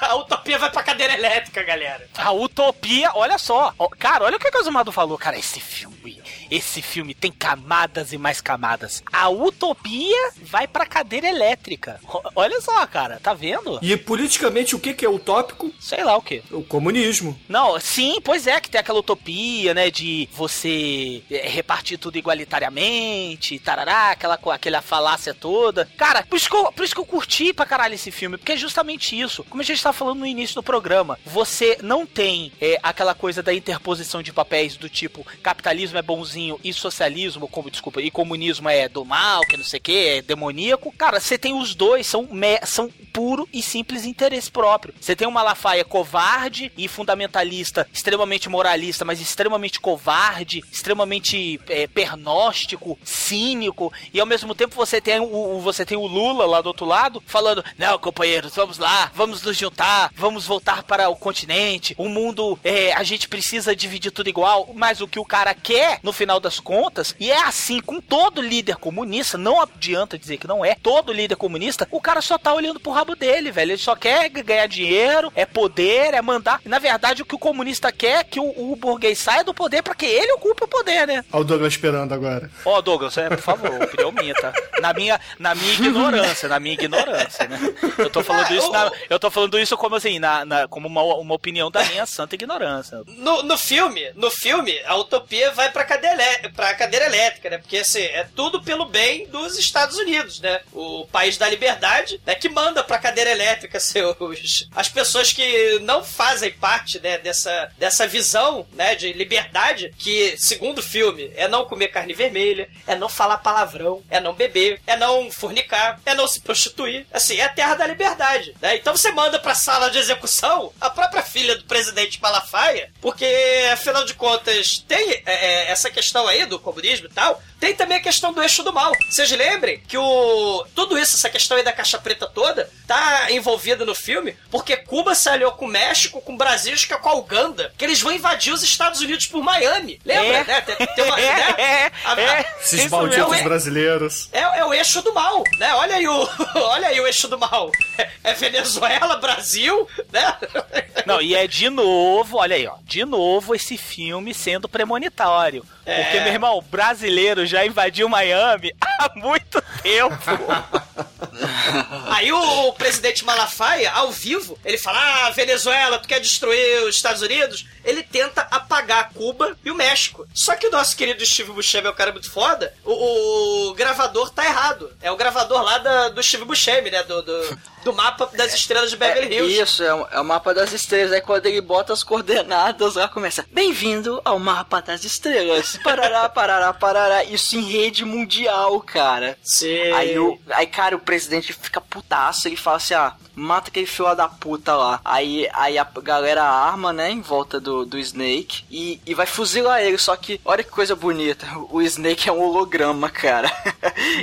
A utopia vai pra cadeira elétrica, galera. A utopia, olha só. Cara, olha o que, que o Zumado falou. Cara, esse filme, esse filme tem camadas e mais camadas. A utopia vai pra cadeira elétrica. O- Olha só, cara, tá vendo? E politicamente, o que que é utópico? Sei lá o que. O comunismo. Não, sim, pois é, que tem aquela utopia, né, de você é, repartir tudo igualitariamente, tarará, aquela, aquela falácia toda. Cara, por isso, que eu, por isso que eu curti pra caralho esse filme, porque é justamente isso. Como a gente tá falando no início do programa, você não tem é, aquela coisa da interposição de papéis do tipo capitalismo é bonzinho e socialismo, como, desculpa, e comunismo é do mal, que não sei o que, é demoníaco. Cara, você tem os dois, são, me- são puro e simples interesse próprio. Você tem uma Malafaia covarde e fundamentalista, extremamente moralista, mas extremamente covarde, extremamente é, pernóstico, cínico, e ao mesmo tempo você tem o, você tem o Lula lá do outro lado falando: "Não, companheiros, vamos lá, vamos nos juntar, vamos voltar para o continente. O mundo, é, a gente precisa dividir tudo igual", mas o que o cara quer, no final das contas, e é assim com todo líder comunista, não adianta dizer que não é, todo líder comunista, o cara só tá olhando pro rabo dele, velho. Ele só quer ganhar dinheiro, é poder, é mandar. Na verdade, o que o comunista quer que o, o burguês saia do poder para que ele ocupe o poder, né? Olha o Douglas esperando agora. Ó, Douglas, é, por favor, opinião minha, tá? Na minha, na minha ignorância, na minha ignorância, né? Eu tô falando isso, na- eu tô falando isso como assim, na, na- como uma, uma opinião da minha santa ignorância. No, no filme, no filme, a utopia vai pra cadeira, pra cadeira elétrica, né? Porque assim, é tudo pelo bem dos Estados Unidos, né? O país da liberdade, né? Que manda pra cadeira elétrica seus, as pessoas que não fazem parte, né? Dessa, dessa visão, né? De liberdade, que, segundo o filme, é não comer carne vermelha, é não falar palavrão, é não beber, é não fornicar, é não se prostituir. Assim, é a terra da liberdade, né? Então você manda pra sala de execução a própria filha do presidente Malafaia, porque, afinal de contas, tem é, é, essa questão aí do comunismo e tal, tem também a questão do eixo do mal. Vocês lembrem que o tudo isso, essa questão aí da caixa preta toda, tá envolvida no filme porque Cuba se aliou com o México, com o Brasil e acho que é com a Uganda, que eles vão invadir os Estados Unidos por Miami. Lembra, É. né? Tem, tem uma, É, né? é, A- é. Esses Isso malditos mesmo. brasileiros. é, é o eixo do mal, né? Olha aí o, olha aí o eixo do mal. É, é Venezuela, Brasil, né? Não, e é de novo, olha aí, ó, de novo esse filme sendo premonitório. É. Porque, meu irmão, brasileiro já invadiu Miami há muito tempo. Aí o, o presidente Malafaia, ao vivo, ele fala: Ah, Venezuela, tu quer destruir os Estados Unidos? Ele tenta apagar Cuba e o México. Só que o nosso querido Steve Buscemi é um cara muito foda. O, o gravador tá errado. É o gravador lá da, do Steve Buscemi, né? Do, do, do mapa das estrelas de Beverly Hills. Isso, é o, é o mapa das estrelas. Aí quando ele bota as coordenadas lá, começa: Bem-vindo ao mapa das estrelas. Parará, parará, parará. Isso em rede mundial, cara. Sim. Aí, o, aí, cara, o presidente fica putaço. Ele fala assim: Ah, mata aquele filho da puta lá. Aí, aí a galera arma, né, em volta do, do Snake e, e vai fuzilar ele. Só que, olha que coisa bonita. O Snake é um holograma, cara.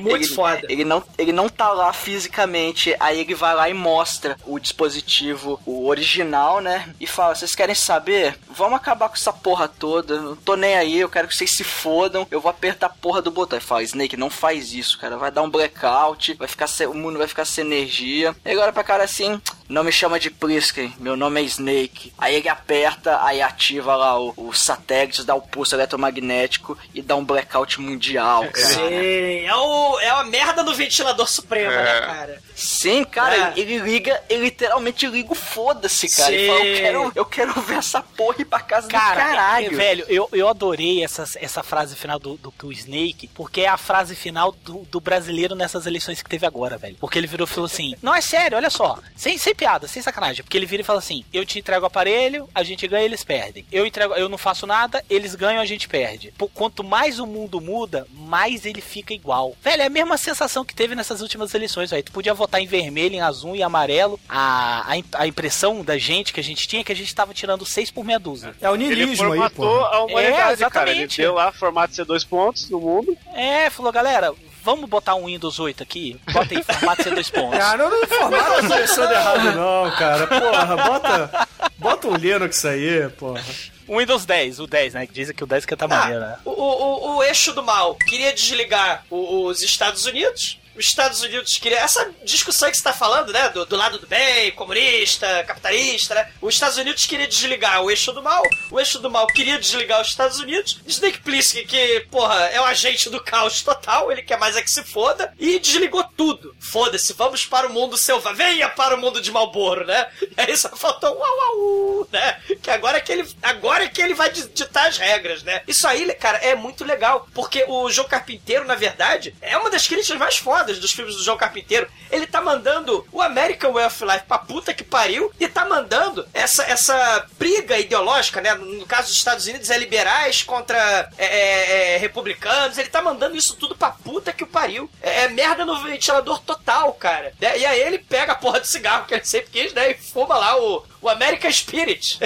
Muito ele, foda. Ele não, ele não tá lá fisicamente. Aí ele vai lá e mostra o dispositivo, o original, né? E fala: Vocês querem saber? Vamos acabar com essa porra toda. Não tô nem aí, eu quero que vocês se fodam. Eu vou apertar a porra do botão. E fala: Snake, não faz isso, cara. Vai dar um blackout, vai ficar sem, o mundo vai ficar sem energia. E agora pra cara assim: Não me chama de Plisken, meu nome é Snake. Aí ele aperta, aí ativa lá o, o satélite, dá o pulso eletromagnético e dá um blackout mundial, cara. Sim, é, o, é a merda do ventilador supremo, né, É. cara? Sim, cara, É. ele liga, ele literalmente liga o foda-se, cara. Ele fala, eu Sim. quero, eu quero ver essa porra ir pra casa Cara, do caralho. é, velho, eu, eu adorei essa, essa frase final do, do, do Snake, porque é a frase final do, do brasileiro nessas eleições que teve agora, velho. Porque ele virou e falou assim: Não, é sério, olha só, sem, sem piada, sem sacanagem. Porque ele vira e fala assim: Eu te entrego o aparelho, a gente ganha, eles perdem. Eu entrego, eu não faço nada, eles ganham, a gente perde. Pô, quanto mais o mundo muda, mais ele fica igual. Velho, é a mesma sensação que teve nessas últimas eleições, velho. Tu podia votar em vermelho, em azul e amarelo. A, a, a impressão da gente que a gente tinha é que a gente tava tirando seis por meia dúzia. É o Ele niilismo aí, pô. a humanidade, É, cara. Ele exatamente. deu lá formato C2 pontos no mundo. É, falou, galera, vamos botar um Windows 8 aqui? Bota aí, formato C2 pontos. Ah, não, a começando errado, não, cara. Porra, bota, bota um Linux aí, porra. O Windows 10, o 10, né? Que dizem que o 10 que tá Ah, maneiro, né? o, o, o eixo do mal queria desligar os Estados Unidos. Os Estados Unidos queria. Essa discussão que você tá falando, né? Do, do lado do bem, comunista, capitalista, né? Os Estados Unidos queria desligar o eixo do mal. O eixo do mal queria desligar os Estados Unidos. Snake Plissken, que, porra, é o agente do caos total, ele quer mais é que se foda. E desligou tudo. Foda-se, vamos para o mundo selvagem. Venha para o mundo de Malboro, né? E aí só faltou uau, uau, né? Que agora é que ele, agora é que ele vai di- ditar as regras, né? Isso aí, cara, é muito legal. Porque o João Carpinteiro, na verdade, é uma das críticas mais fodas dos filmes do João Carpinteiro. Ele tá mandando o American Way of Life pra puta que pariu e tá mandando essa, essa briga ideológica, né? No caso dos Estados Unidos, é liberais contra é, é, é, republicanos. Ele tá mandando isso tudo pra puta que o pariu. É, é merda no ventilador total, cara. né? E aí ele pega a porra do cigarro que ele sempre quis, né? E fuma lá o, o American Spirit.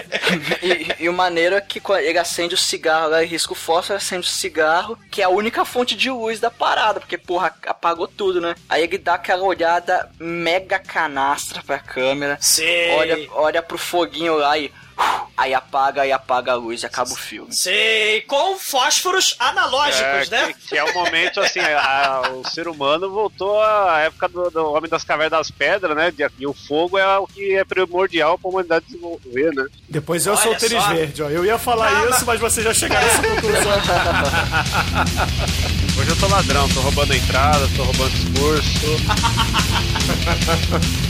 E, e o maneiro é que ele acende o cigarro, lá, ele risca o fósforo, acende o cigarro, que é a única fonte de luz da parada, porque, porra, apagou tudo, né? Aí ele dá aquela olhada mega canastra pra câmera, Sim. olha, olha pro foguinho lá e. Aí apaga e apaga a luz e acaba o filme. Sei, com fósforos analógicos, É, né? que, que é o momento, assim, a- a- o ser humano voltou à época do, do Homem das Cavernas das Pedras, né? de- E o fogo é o que é primordial pra humanidade desenvolver, né? Depois eu Olha sou o tênis verde, ó. Eu ia falar Ah, isso, mas você já chegaram nessa conclusão. Hoje eu tô ladrão, tô roubando a entrada, tô roubando discurso.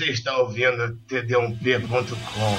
Você está ouvindo td1p.com.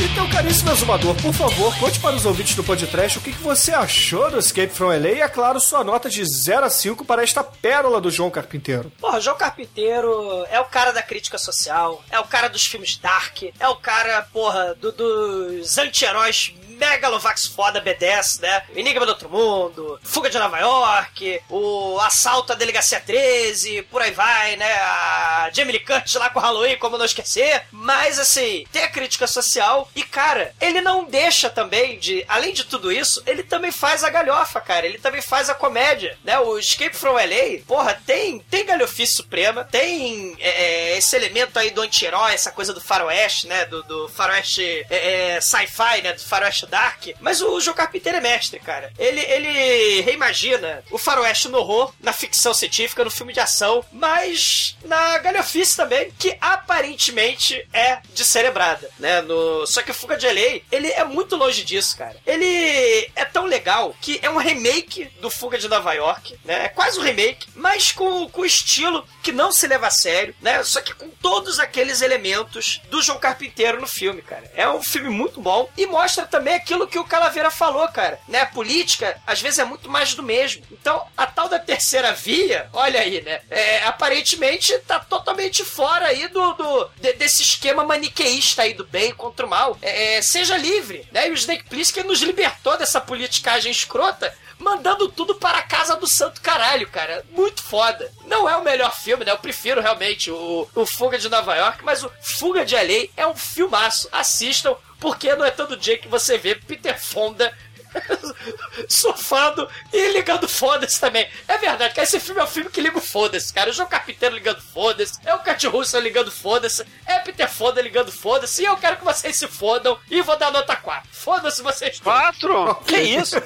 Então, caríssimo exumador, por favor, conte para os ouvintes do podcast o que, que você achou do Escape from LA e, é claro, sua nota de 0 a 5 para esta pérola do João Carpinteiro. Porra, João Carpinteiro é o cara da crítica social, é o cara dos filmes dark, é o cara, porra, do- dos anti-heróis megalovax foda B10, né? Enigma do Outro Mundo, Fuga de Nova York, o Assalto à Delegacia 13, por aí vai, né? A Jamie Lee Curtis lá com o Halloween, como não esquecer. Mas, assim, tem a crítica social e, cara, ele não deixa também de... Além de tudo isso, ele também faz a galhofa, cara. Ele também faz a comédia, né? O Escape from LA, porra, tem, tem galhofice suprema, tem é, é, esse elemento aí do anti-herói, essa coisa do faroeste, né? Do, do faroeste é, é, sci-fi, né? Do faroeste dark, mas o João Carpinteiro é mestre, cara. Ele, ele reimagina o faroeste no horror, na ficção científica, no filme de ação, mas na galhofice também, que aparentemente é descerebrada, né? No... Só que o Fuga de LA, ele é muito longe disso, cara. Ele é tão legal que é um remake do Fuga de Nova York, né? É quase um remake, mas com, com estilo que não se leva a sério, né? Só que com todos aqueles elementos do João Carpinteiro no filme, cara. É um filme muito bom e mostra também aquilo que o Calaveira falou, cara. Né? Política, às vezes, é muito mais do mesmo. Então, a tal da terceira via, olha aí, né? É, aparentemente tá totalmente fora aí do, do de, desse esquema maniqueísta aí do bem contra o mal. É, é seja livre, né? E o Snake Plissken nos libertou dessa politicagem escrota mandando tudo para a casa do santo caralho, cara. Muito foda. Não é o melhor filme, né? Eu prefiro realmente o, o Fuga de Nova York, mas o Fuga de LA é um filmaço. Assistam, porque não é todo dia que você vê Peter Fonda surfando e ligando foda-se também. É verdade, cara. Esse filme é um filme que liga o foda-se, cara. O João Carpinteiro ligando foda-se. É o Cat Russell ligando foda-se. É Peter Fonda ligando foda-se. E eu quero que vocês se fodam. E vou dar nota 4. Foda-se vocês. Quatro? Que isso?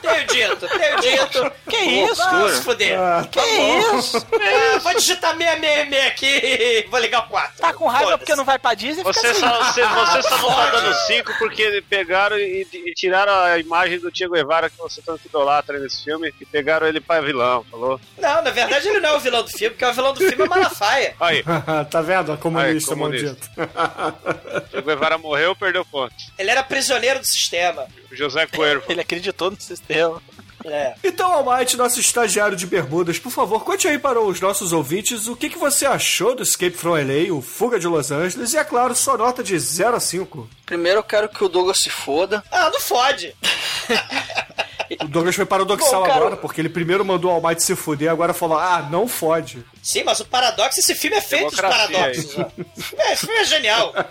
Tenho dito, tenho dito. Que isso? Vamos se fuder. Ah, Que isso? É, vou digitar 666 aqui e vou ligar o 4. Tá com raiva porque não vai pra Disney? Fica Você assim. só, você, você só não tá dando cinco porque pegaram e, e tiraram a imagem do Diego Guevara que você tanto idolatra nesse filme e pegaram ele pra vilão, falou? Não, na verdade ele não é o vilão do filme, porque o vilão do filme é Malafaia. Aí, tá vendo? A comunista, Ai, comunista. maldito. Diego Guevara morreu, perdeu ponto. Ele era prisioneiro do sistema. José Cuervo. Ele acreditou no sistema. É. Então, Almighty, nosso estagiário de bermudas, por favor, conte aí para os nossos ouvintes o que, que você achou do Escape from LA, o Fuga de Los Angeles, e, é claro, sua nota de 0 a 5. Primeiro eu quero que o Douglas se foda. Ah, não fode. O Douglas foi paradoxal Bom, cara- agora, porque ele primeiro mandou o Almighty se fuder, agora falou, ah, não fode. Sim, mas o paradoxo, esse filme é feito de Democracia paradoxos. né? É, esse filme é genial.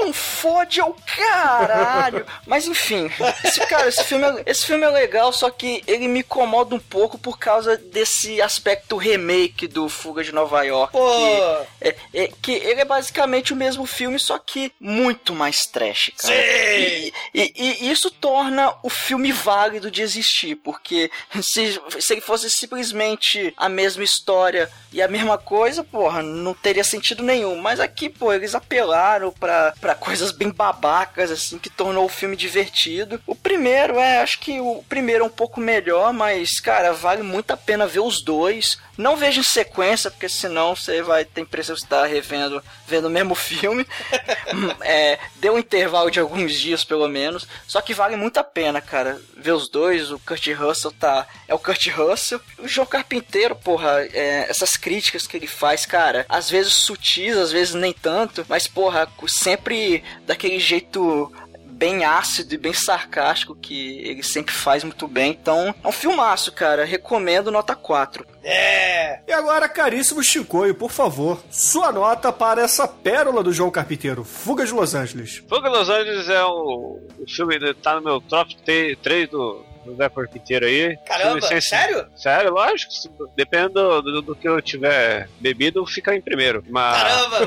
Não fode ao caralho. Mas enfim, esse, cara, esse filme, é, esse filme é legal, só que ele me incomoda um pouco por causa desse aspecto remake do Fuga de Nova York. Pô. Que, é, é- que ele é basicamente o mesmo filme, só que muito mais trash, cara. Sim! E, e- e isso torna o filme válido de existir, porque se, se ele fosse simplesmente a mesma história e a mesma coisa, porra, não teria sentido nenhum. Mas aqui, pô, eles apelaram pra, pra coisas bem babacas, assim, que tornou o filme divertido. O primeiro, é, acho que o primeiro é um pouco melhor, mas, cara, vale muito a pena ver os dois. Não veja em sequência, porque senão você vai ter impressão você tá revendo, vendo o mesmo filme. é, dê um intervalo de alguns dias, pelo menos. Só que vale muito a pena, cara, ver os dois. O Kurt Russell tá. É o Kurt Russell. O João Carpinteiro, porra, é, essas críticas que ele faz, cara, às vezes sutis, às vezes nem tanto, mas, porra, sempre daquele jeito bem ácido e bem sarcástico que ele sempre faz muito bem. Então, é um filmaço, cara. Recomendo nota 4. É. E agora, caríssimo Chicoio, por favor, sua nota para essa pérola do João Carpinteiro, Fuga de Los Angeles. Fuga Los Angeles é o, o filme, que tá no meu top 3 do, do Zé Carpinteiro aí. Caramba, sensa- sério? Sério, lógico. Depende do, do, do que eu tiver bebido, fica em primeiro. Mas, Caramba!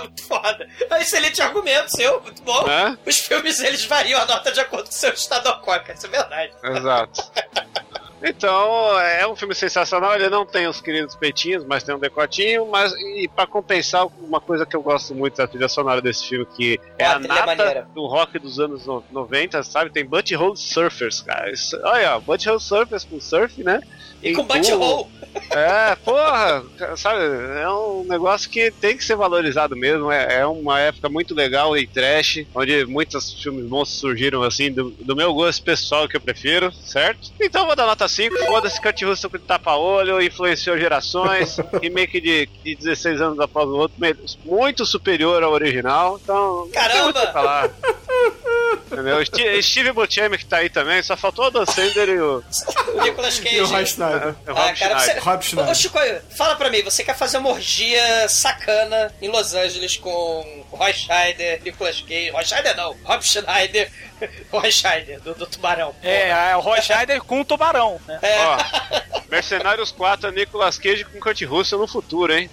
muito foda. É um excelente argumento seu, muito bom. Né? Os filmes eles variam a nota de acordo com o seu estado alcoólico, isso é verdade. Exato. Então, é um filme sensacional. Ele não tem os queridos peitinhos, mas tem um decotinho. Mas, e pra compensar, uma coisa que eu gosto muito da trilha sonora desse filme, que é Ah, a é nata do rock dos anos no- 90, sabe? Tem Butthole Surfers, cara. Isso, olha, Butthole Surfers com surf, né? E com butthole. É, porra, sabe? É um negócio que tem que ser valorizado mesmo. É, é uma época muito legal e trash, onde muitos filmes bons surgiram assim, do, do meu gosto pessoal que eu prefiro, certo? Então vou dar nota 5. Foda-se, Kurt Russell com tapa-olho, influenciou gerações. remake de, de 16 anos após o outro, muito superior ao original. Então, não tem muito o que Caramba! falar. Entendeu? Steve, Steve Buscemi que tá aí também, só faltou o Dan Sander e o, O Nicolas Cage. E o Roy Schneider. o Ah, Rob cara, você... Schneider. Rob Schneider. Ô, Chico, fala pra mim, você quer fazer uma orgia sacana em Los Angeles com Roy Scheider, Nicolas Cage, Roy Scheider não, Rob Schneider, Roy Scheider, do, do Tubarão. É, é o Roy Scheider com o tubarão, né? É. Ó, Mercenários 4 é Nicolas Cage com Kurt Russell no futuro, hein?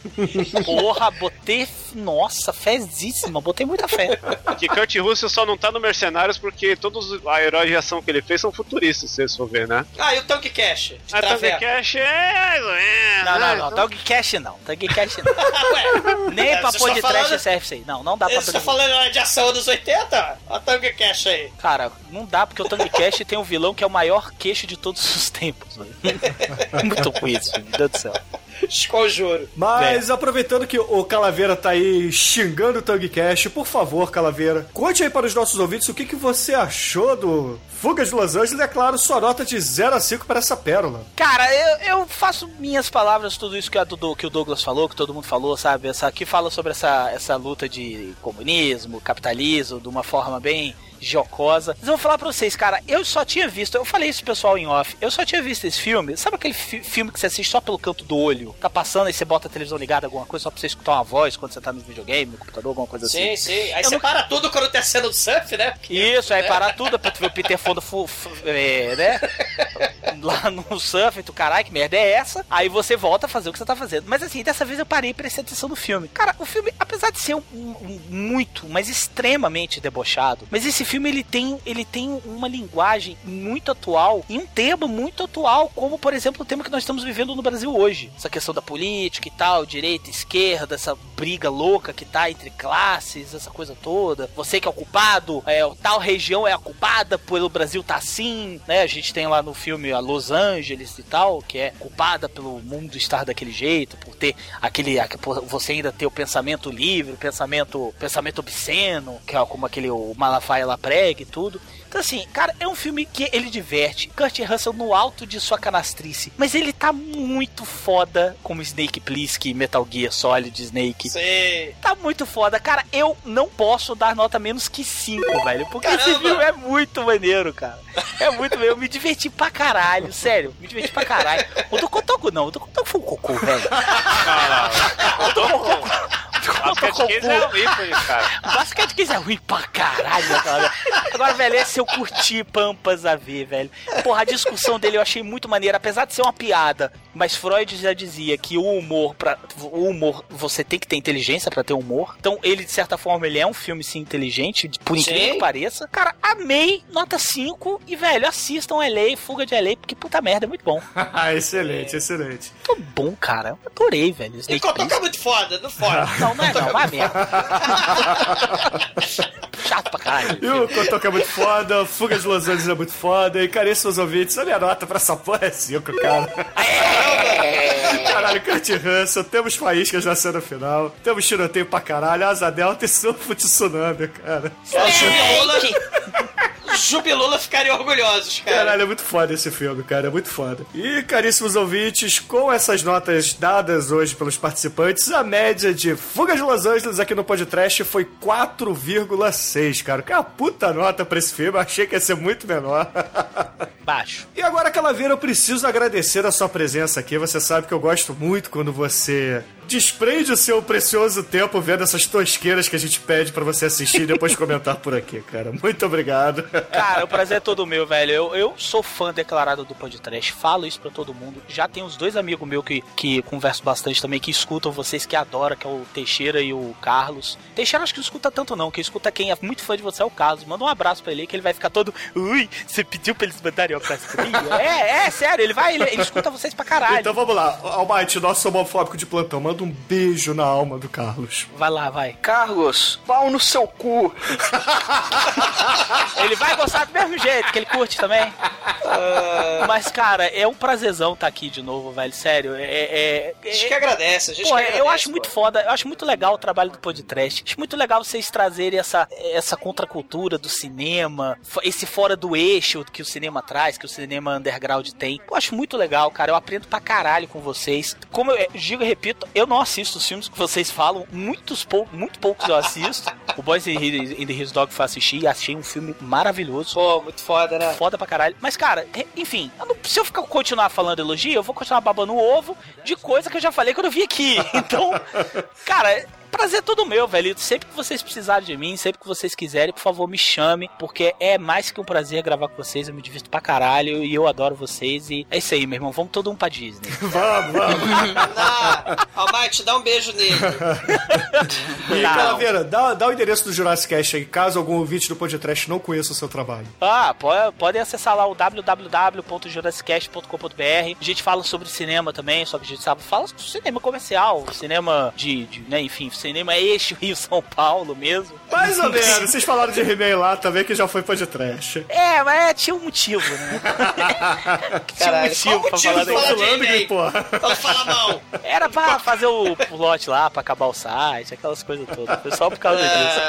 Porra, botei. Nossa, fezíssima, botei muita fé. Que Kurt Russell só não tá no Mercenários porque todos os heróis de ação que ele fez são futuristas, se vocês for ver, né? Ah, e o Tank Cash? De A Tank. Cash é menos, Não, não, né? não. Tug Cash não. Tug Cash não. Ué, Nem É, pra pôr está de trash falando- serve isso aí. Não, não dá pra você tá falando de ação dos 80? Olha o Tank Cash aí. Cara, não dá porque o Tang Cash tem um vilão que é o maior queixo de todos os tempos. velho. Muito ruim isso, meu Deus do céu. Esconjuro. Mas aproveitando que o Calaveira tá aí xingando o Tug Cash, por favor, Calaveira, conte aí para os nossos ouvintes o que, que você achou do Fuga de Los Angeles e, é claro, sua nota de 0 a 5 para essa pérola. Cara, eu, eu faço minhas palavras, tudo isso que, a Dudu- que o Douglas falou, que todo mundo falou, sabe? Essa, que fala sobre essa, essa luta de comunismo, capitalismo, de uma forma bem jocosa. Mas eu vou falar pra vocês, cara, eu só tinha visto, eu falei isso pro pessoal em off, eu só tinha visto esse filme, sabe aquele fi- filme que você assiste só pelo canto do olho? Tá passando e você bota a televisão ligada, alguma coisa, só pra você escutar uma voz quando você tá no videogame, no computador, alguma coisa assim. Sim, sim. Aí Eu você não- para tudo quando tá sendo do surf, né? Porque- Isso, aí né? parar tudo pra tu ver o Peter Fonda, é, né? Lá no surf, tu caralho, que merda é essa? Aí você volta a fazer o que você tá fazendo. Mas assim, dessa vez eu parei e prestei atenção no filme. Cara, o filme, apesar de ser um, um- muito, mas extremamente debochado, mas esse filme ele tem, ele tem uma linguagem muito atual e um tema muito atual, como por exemplo o tema que nós estamos vivendo no Brasil hoje. Essa questão da política e tal, direita, esquerda, essa briga louca que tá entre classes, essa coisa toda. Você que é o culpado, é, tal região é a culpada pelo Brasil tá assim, né? A gente tem lá no filme a Los Angeles e tal, que é culpada pelo mundo estar daquele jeito, por ter aquele, aque- por você ainda ter o pensamento livre, o pensamento, pensamento obsceno, que é como aquele o Malafaia lá prega e tudo. Então assim, cara, é um filme que ele diverte. Kurt Russell no alto de sua canastrice, mas ele tá muito foda como Snake Plissken, Metal Gear Solid Snake. Sim. Tá muito foda. Cara, eu não posso dar nota menos que 5, velho. Porque esse Caramba! filme é muito maneiro, cara. É muito maneiro. Eu me diverti pra caralho, sério. Me diverti pra caralho. O do Kotoku não. O do Kotoku foi um cocô, velho. O do Kotoku. Basket Case é um ícone, cara. Basket é ruim pra caralho, cara. Agora, velho, esse eu curti Pampas a ver, velho. Porra, a discussão dele eu achei muito maneira, apesar de ser uma piada. Mas Freud já dizia que o humor, pra, o humor, você tem que ter inteligência pra ter humor. Então, ele, de certa forma, ele é um filme, sim, inteligente, por incrível Sim. que pareça. Cara, amei, nota 5. E, velho, assistam LA, Fuga de LA, porque puta merda, é muito bom. excelente, excelente. Muito bom, cara. Eu adorei, velho. E Snake Kotoka é Plissken. muito foda, não foda. Não, não é não, vai merda. Chato pra caralho. E o Kotoka é muito foda, Fuga de Los Angeles é muito foda, e caríssimos ouvintes, a minha nota pra essa porra é 5, cara. Caralho, Kurt Russell, temos faíscas na cena final, temos tiroteio pra caralho, asa delta e surfo de tsunami, cara. Só Jubilula, ficariam orgulhosos, cara. Caralho, é muito foda esse filme, cara, é muito foda. E, caríssimos ouvintes, com essas notas dadas hoje pelos participantes, a média de Fuga de Los Angeles aqui no podcast foi 4,6, cara. Que é uma puta nota pra esse filme, eu achei que ia ser muito menor. Baixo. E agora, Calaveira, eu preciso agradecer a sua presença aqui. Você sabe que eu gosto muito quando você desprende o seu precioso tempo vendo essas tosqueiras que a gente pede pra você assistir e depois comentar por aqui, cara. Muito obrigado. Cara, o prazer é todo meu, velho. Eu, eu sou fã declarado do podcast, falo isso pra todo mundo. Já tem uns dois amigos meus que, que converso bastante também, que escutam vocês, que adoram, que é o Teixeira e o Carlos. Teixeira acho que não escuta tanto não, quem escuta quem é muito fã de você é o Carlos. Manda um abraço pra ele, que ele vai ficar todo... Ui, você pediu pra eles mandarem um abraço? É, é, sério, ele vai, ele, ele escuta vocês pra caralho. Então vamos lá, Almighty, nosso homofóbico de plantão, manda um beijo na alma do Carlos. Vai lá, vai. Carlos, pau no seu cu. Ele vai gostar do mesmo jeito, que ele curte também. Mas, cara, é um prazerzão estar aqui de novo, velho. Sério. É, é, A gente é- que agradece, a gente Pô, que eu agradece, acho muito pô. foda, eu acho muito legal o trabalho do podcast. Acho muito legal vocês trazerem essa, essa contracultura do cinema, esse fora do eixo que o cinema traz, que o cinema underground tem. Eu acho muito legal, cara. Eu aprendo pra caralho com vocês. Como eu digo e repito, eu não assisto os filmes que vocês falam, muitos pou, muito poucos eu assisto. o Boys in the in the Hills Dog foi assistir e achei um filme maravilhoso. Pô, muito foda, né? Foda pra caralho. Mas, cara, enfim, eu não- se eu ficar, continuar falando elogio, eu vou continuar babando o ovo de coisa que eu já falei quando eu vim aqui. Então, cara, prazer todo meu, velho. Sempre que vocês precisarem de mim, sempre que vocês quiserem, por favor, me chame, porque é mais que um prazer gravar com vocês. Eu me divirto pra caralho e eu adoro vocês. E é isso aí, meu irmão. Vamos todo um pra Disney. vamos, vamos. Ah, Almighty, dá um beijo nele. E. Calaveira, dá, dá o endereço do Jurassic Cast aí, caso algum ouvinte do podcast não conheça o seu trabalho. Ah, pode, podem acessar lá o www.jurassicast.com.br. A gente fala sobre cinema também, só que a gente sabe, fala sobre cinema comercial, cinema de, de né, enfim, cinema eixo Rio-São Paulo mesmo. Mais ou menos, vocês falaram de He-Man lá também, que já foi podcast. É, mas é, tinha um motivo, né? tinha um motivo qual pra motivo falar de daquilo. falar de He-Man? porra. Fala, fala mal. Era pra fazer o plot lá, pra acabar o site, aquelas coisas todas. Foi só por causa disso.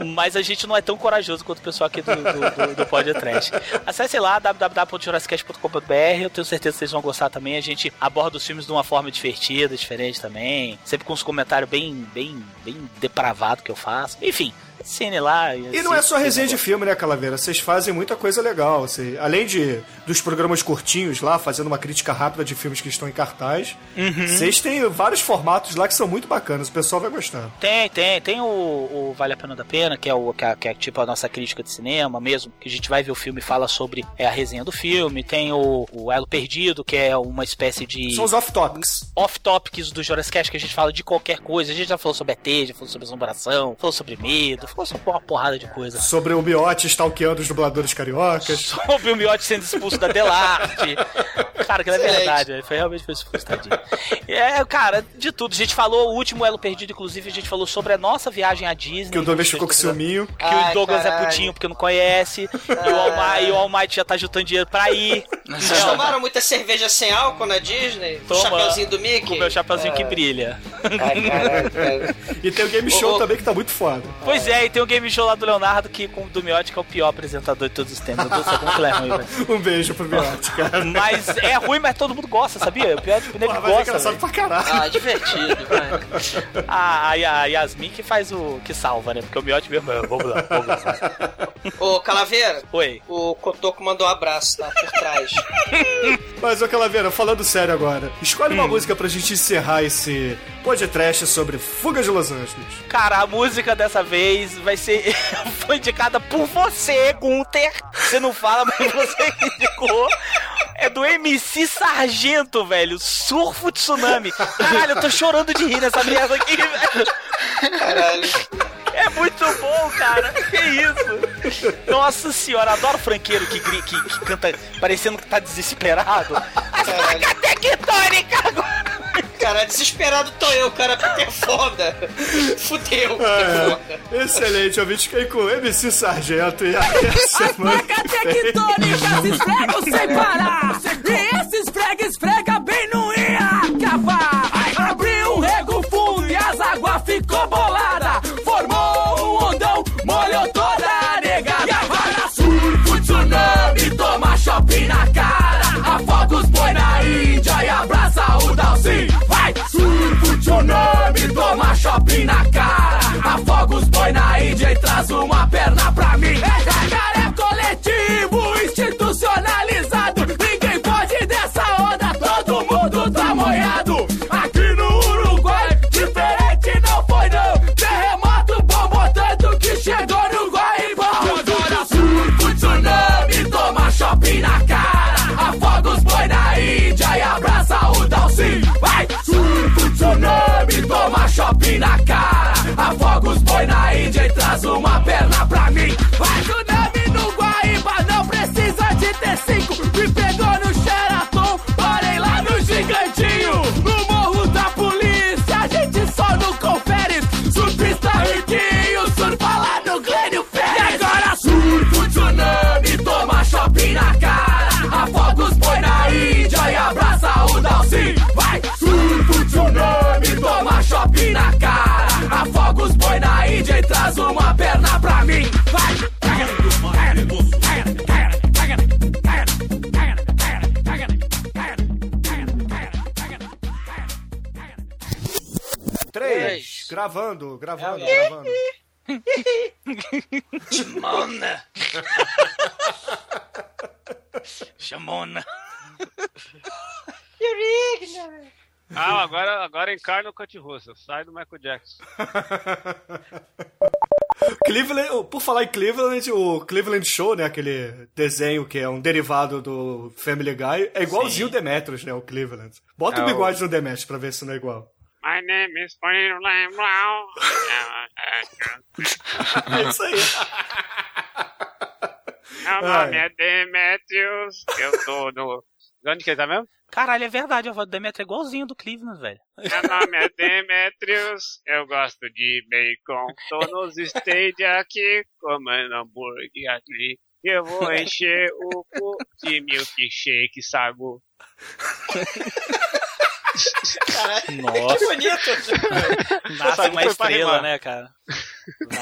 Ah, Mas a gente não é tão corajoso quanto o pessoal aqui do, do, do, do Pod Trash. Acesse lá www.jurassicast.com.br. Eu tenho certeza que vocês vão gostar também. A gente aborda os filmes de uma forma divertida, diferente também. Sempre com uns comentários bem, bem, bem depravado que eu faço. Enfim, cine lá. E não é só resenha de filme, né, Calaveira? Vocês fazem muita coisa legal. Assim, além de dos programas curtinhos lá, fazendo uma crítica rápida de filmes que estão em cartaz, vocês têm vários formatos lá que são muito bacanas. O pessoal vai gostar. Tem, tem. Tem o, o Vale a Pena da Pena, que é, o, que, é, que é tipo a nossa crítica de cinema mesmo, que a gente vai ver o filme e fala sobre é, a resenha do filme. Tem o, o Elo Perdido, que é uma espécie de São os off-topics. off-topics do Jurassic Cast, que a gente fala de qualquer coisa. A gente já falou sobre ET, já falou sobre assombração, falou sobre medo, falou sobre uma porrada de coisa. Sobre o Miote stalkeando os dubladores cariocas. Sobre o Miotti sendo expulso da Delarte. Cara, que é verdade, ele foi realmente foi expulso, tadinho. É, cara, de tudo. A gente falou, o último Elo Perdido, inclusive, a gente falou sobre a nossa viagem à Disney. Que o Douglas ficou com ciúminho. Que Ai, o Douglas é caralho. putinho porque não conhece. E o Almighty, e o Almighty já tá juntando dinheiro pra ir. Vocês Não, tomaram muita cerveja sem álcool na Disney? O Toma. chapeuzinho do Mickey? Com o meu chapeuzinho que brilha. Ai, caralho, cara. E tem o Game Show ô. também que tá muito foda. Pois é, e tem o game show lá do Leonardo que com o do Miotti, que é o pior apresentador de todos os tempos. Meu Deus do céu, como que ele é ruim, velho. Um beijo pro Miote, cara. Mas é ruim, mas todo mundo gosta, sabia? O pior é que o nego é gosta. engraçado velho. pra caralho. Ah, divertido, vai. A, a, a Yasmin que faz o. que salva, né? Porque o Miotti mesmo. é, Vamos lá, vamos lá. Ô, Calaveira, Oi. o Cotoco mandou um abraço, tá? Por trás. Mas, ô Calaveira, falando sério agora, escolhe uma música pra gente encerrar esse podcast sobre Fuga de Los Angeles. Cara, a música dessa vez vai ser. foi indicada por você, Gunter. Você não fala, mas você indicou. É do MC Sargento, velho. Surfo Tsunami. Caralho, eu tô chorando de rir nessa merda aqui, velho. Caralho. É muito bom, cara. Que isso? Nossa senhora, adoro franqueiro que, que, que canta parecendo que tá desesperado. As placas tectônicas agora. Cara, desesperado tô eu, cara, porque é foda. Fudeu, porque é foda. Excelente, ouvinte. Fiquei com o MC Sargento e até a semana que vem. tectônicas esfregam sem parar. E esse esfrega, esfrega bem, não ia acabar. Abriu um rego fundo e as águas ficou bolada. O Dalcin. Vai! Surfa, tsunami, toma shopping na cara. Afoga os boi na Índia e traz uma perna Gravando, gravando, gravando. Mona. Chamona. You're ignorant. Ah, agora, agora encarna o Kurt Russell. Sai do Michael Jackson. Cleveland, oh, por falar em Cleveland, o Cleveland Show, né? Aquele desenho que é um derivado do Family Guy, é igualzinho o Demetrius, né? O Cleveland. Bota É o o- bigode no Demetrius pra ver se não é igual. My name is Cleveland Brown. É isso aí. Meu nome é Demetrius. Eu tô no. De onde que ele tá mesmo? Caralho, é verdade, a voz do Demetrio é igualzinho do Cleveland, velho. Meu nome é Demetrius. Eu gosto de bacon. Tô nos stage aqui, comendo hambúrguer ali. Eu vou encher o cu de milkshake sagu. Nossa, Que bonito. nasce uma estrela, né, cara?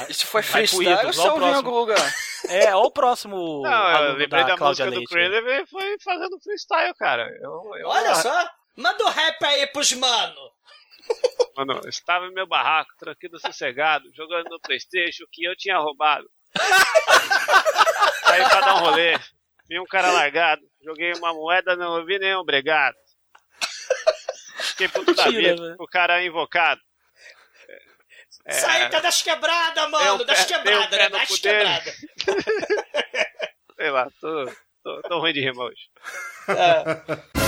Isso foi freestyle ou ouviu em algum lugar? É, ó o próximo Não, eu lembrei da, Cláudia música do Leite. Craven e foi fazendo freestyle, cara. Eu, eu, Olha só. Manda o rap aí pros mano. Mano, eu estava em meu barraco, tranquilo, sossegado, jogando no Playstation que eu tinha roubado. Saí pra dar um rolê, vi um cara largado, joguei uma moeda, não ouvi nenhum obrigado. Fiquei puto da vida, o cara invocado. É, Saída das quebradas, mano. Das quebradas, né? Das quebradas. sei lá, tô, tô, tô ruim de rima hoje. É.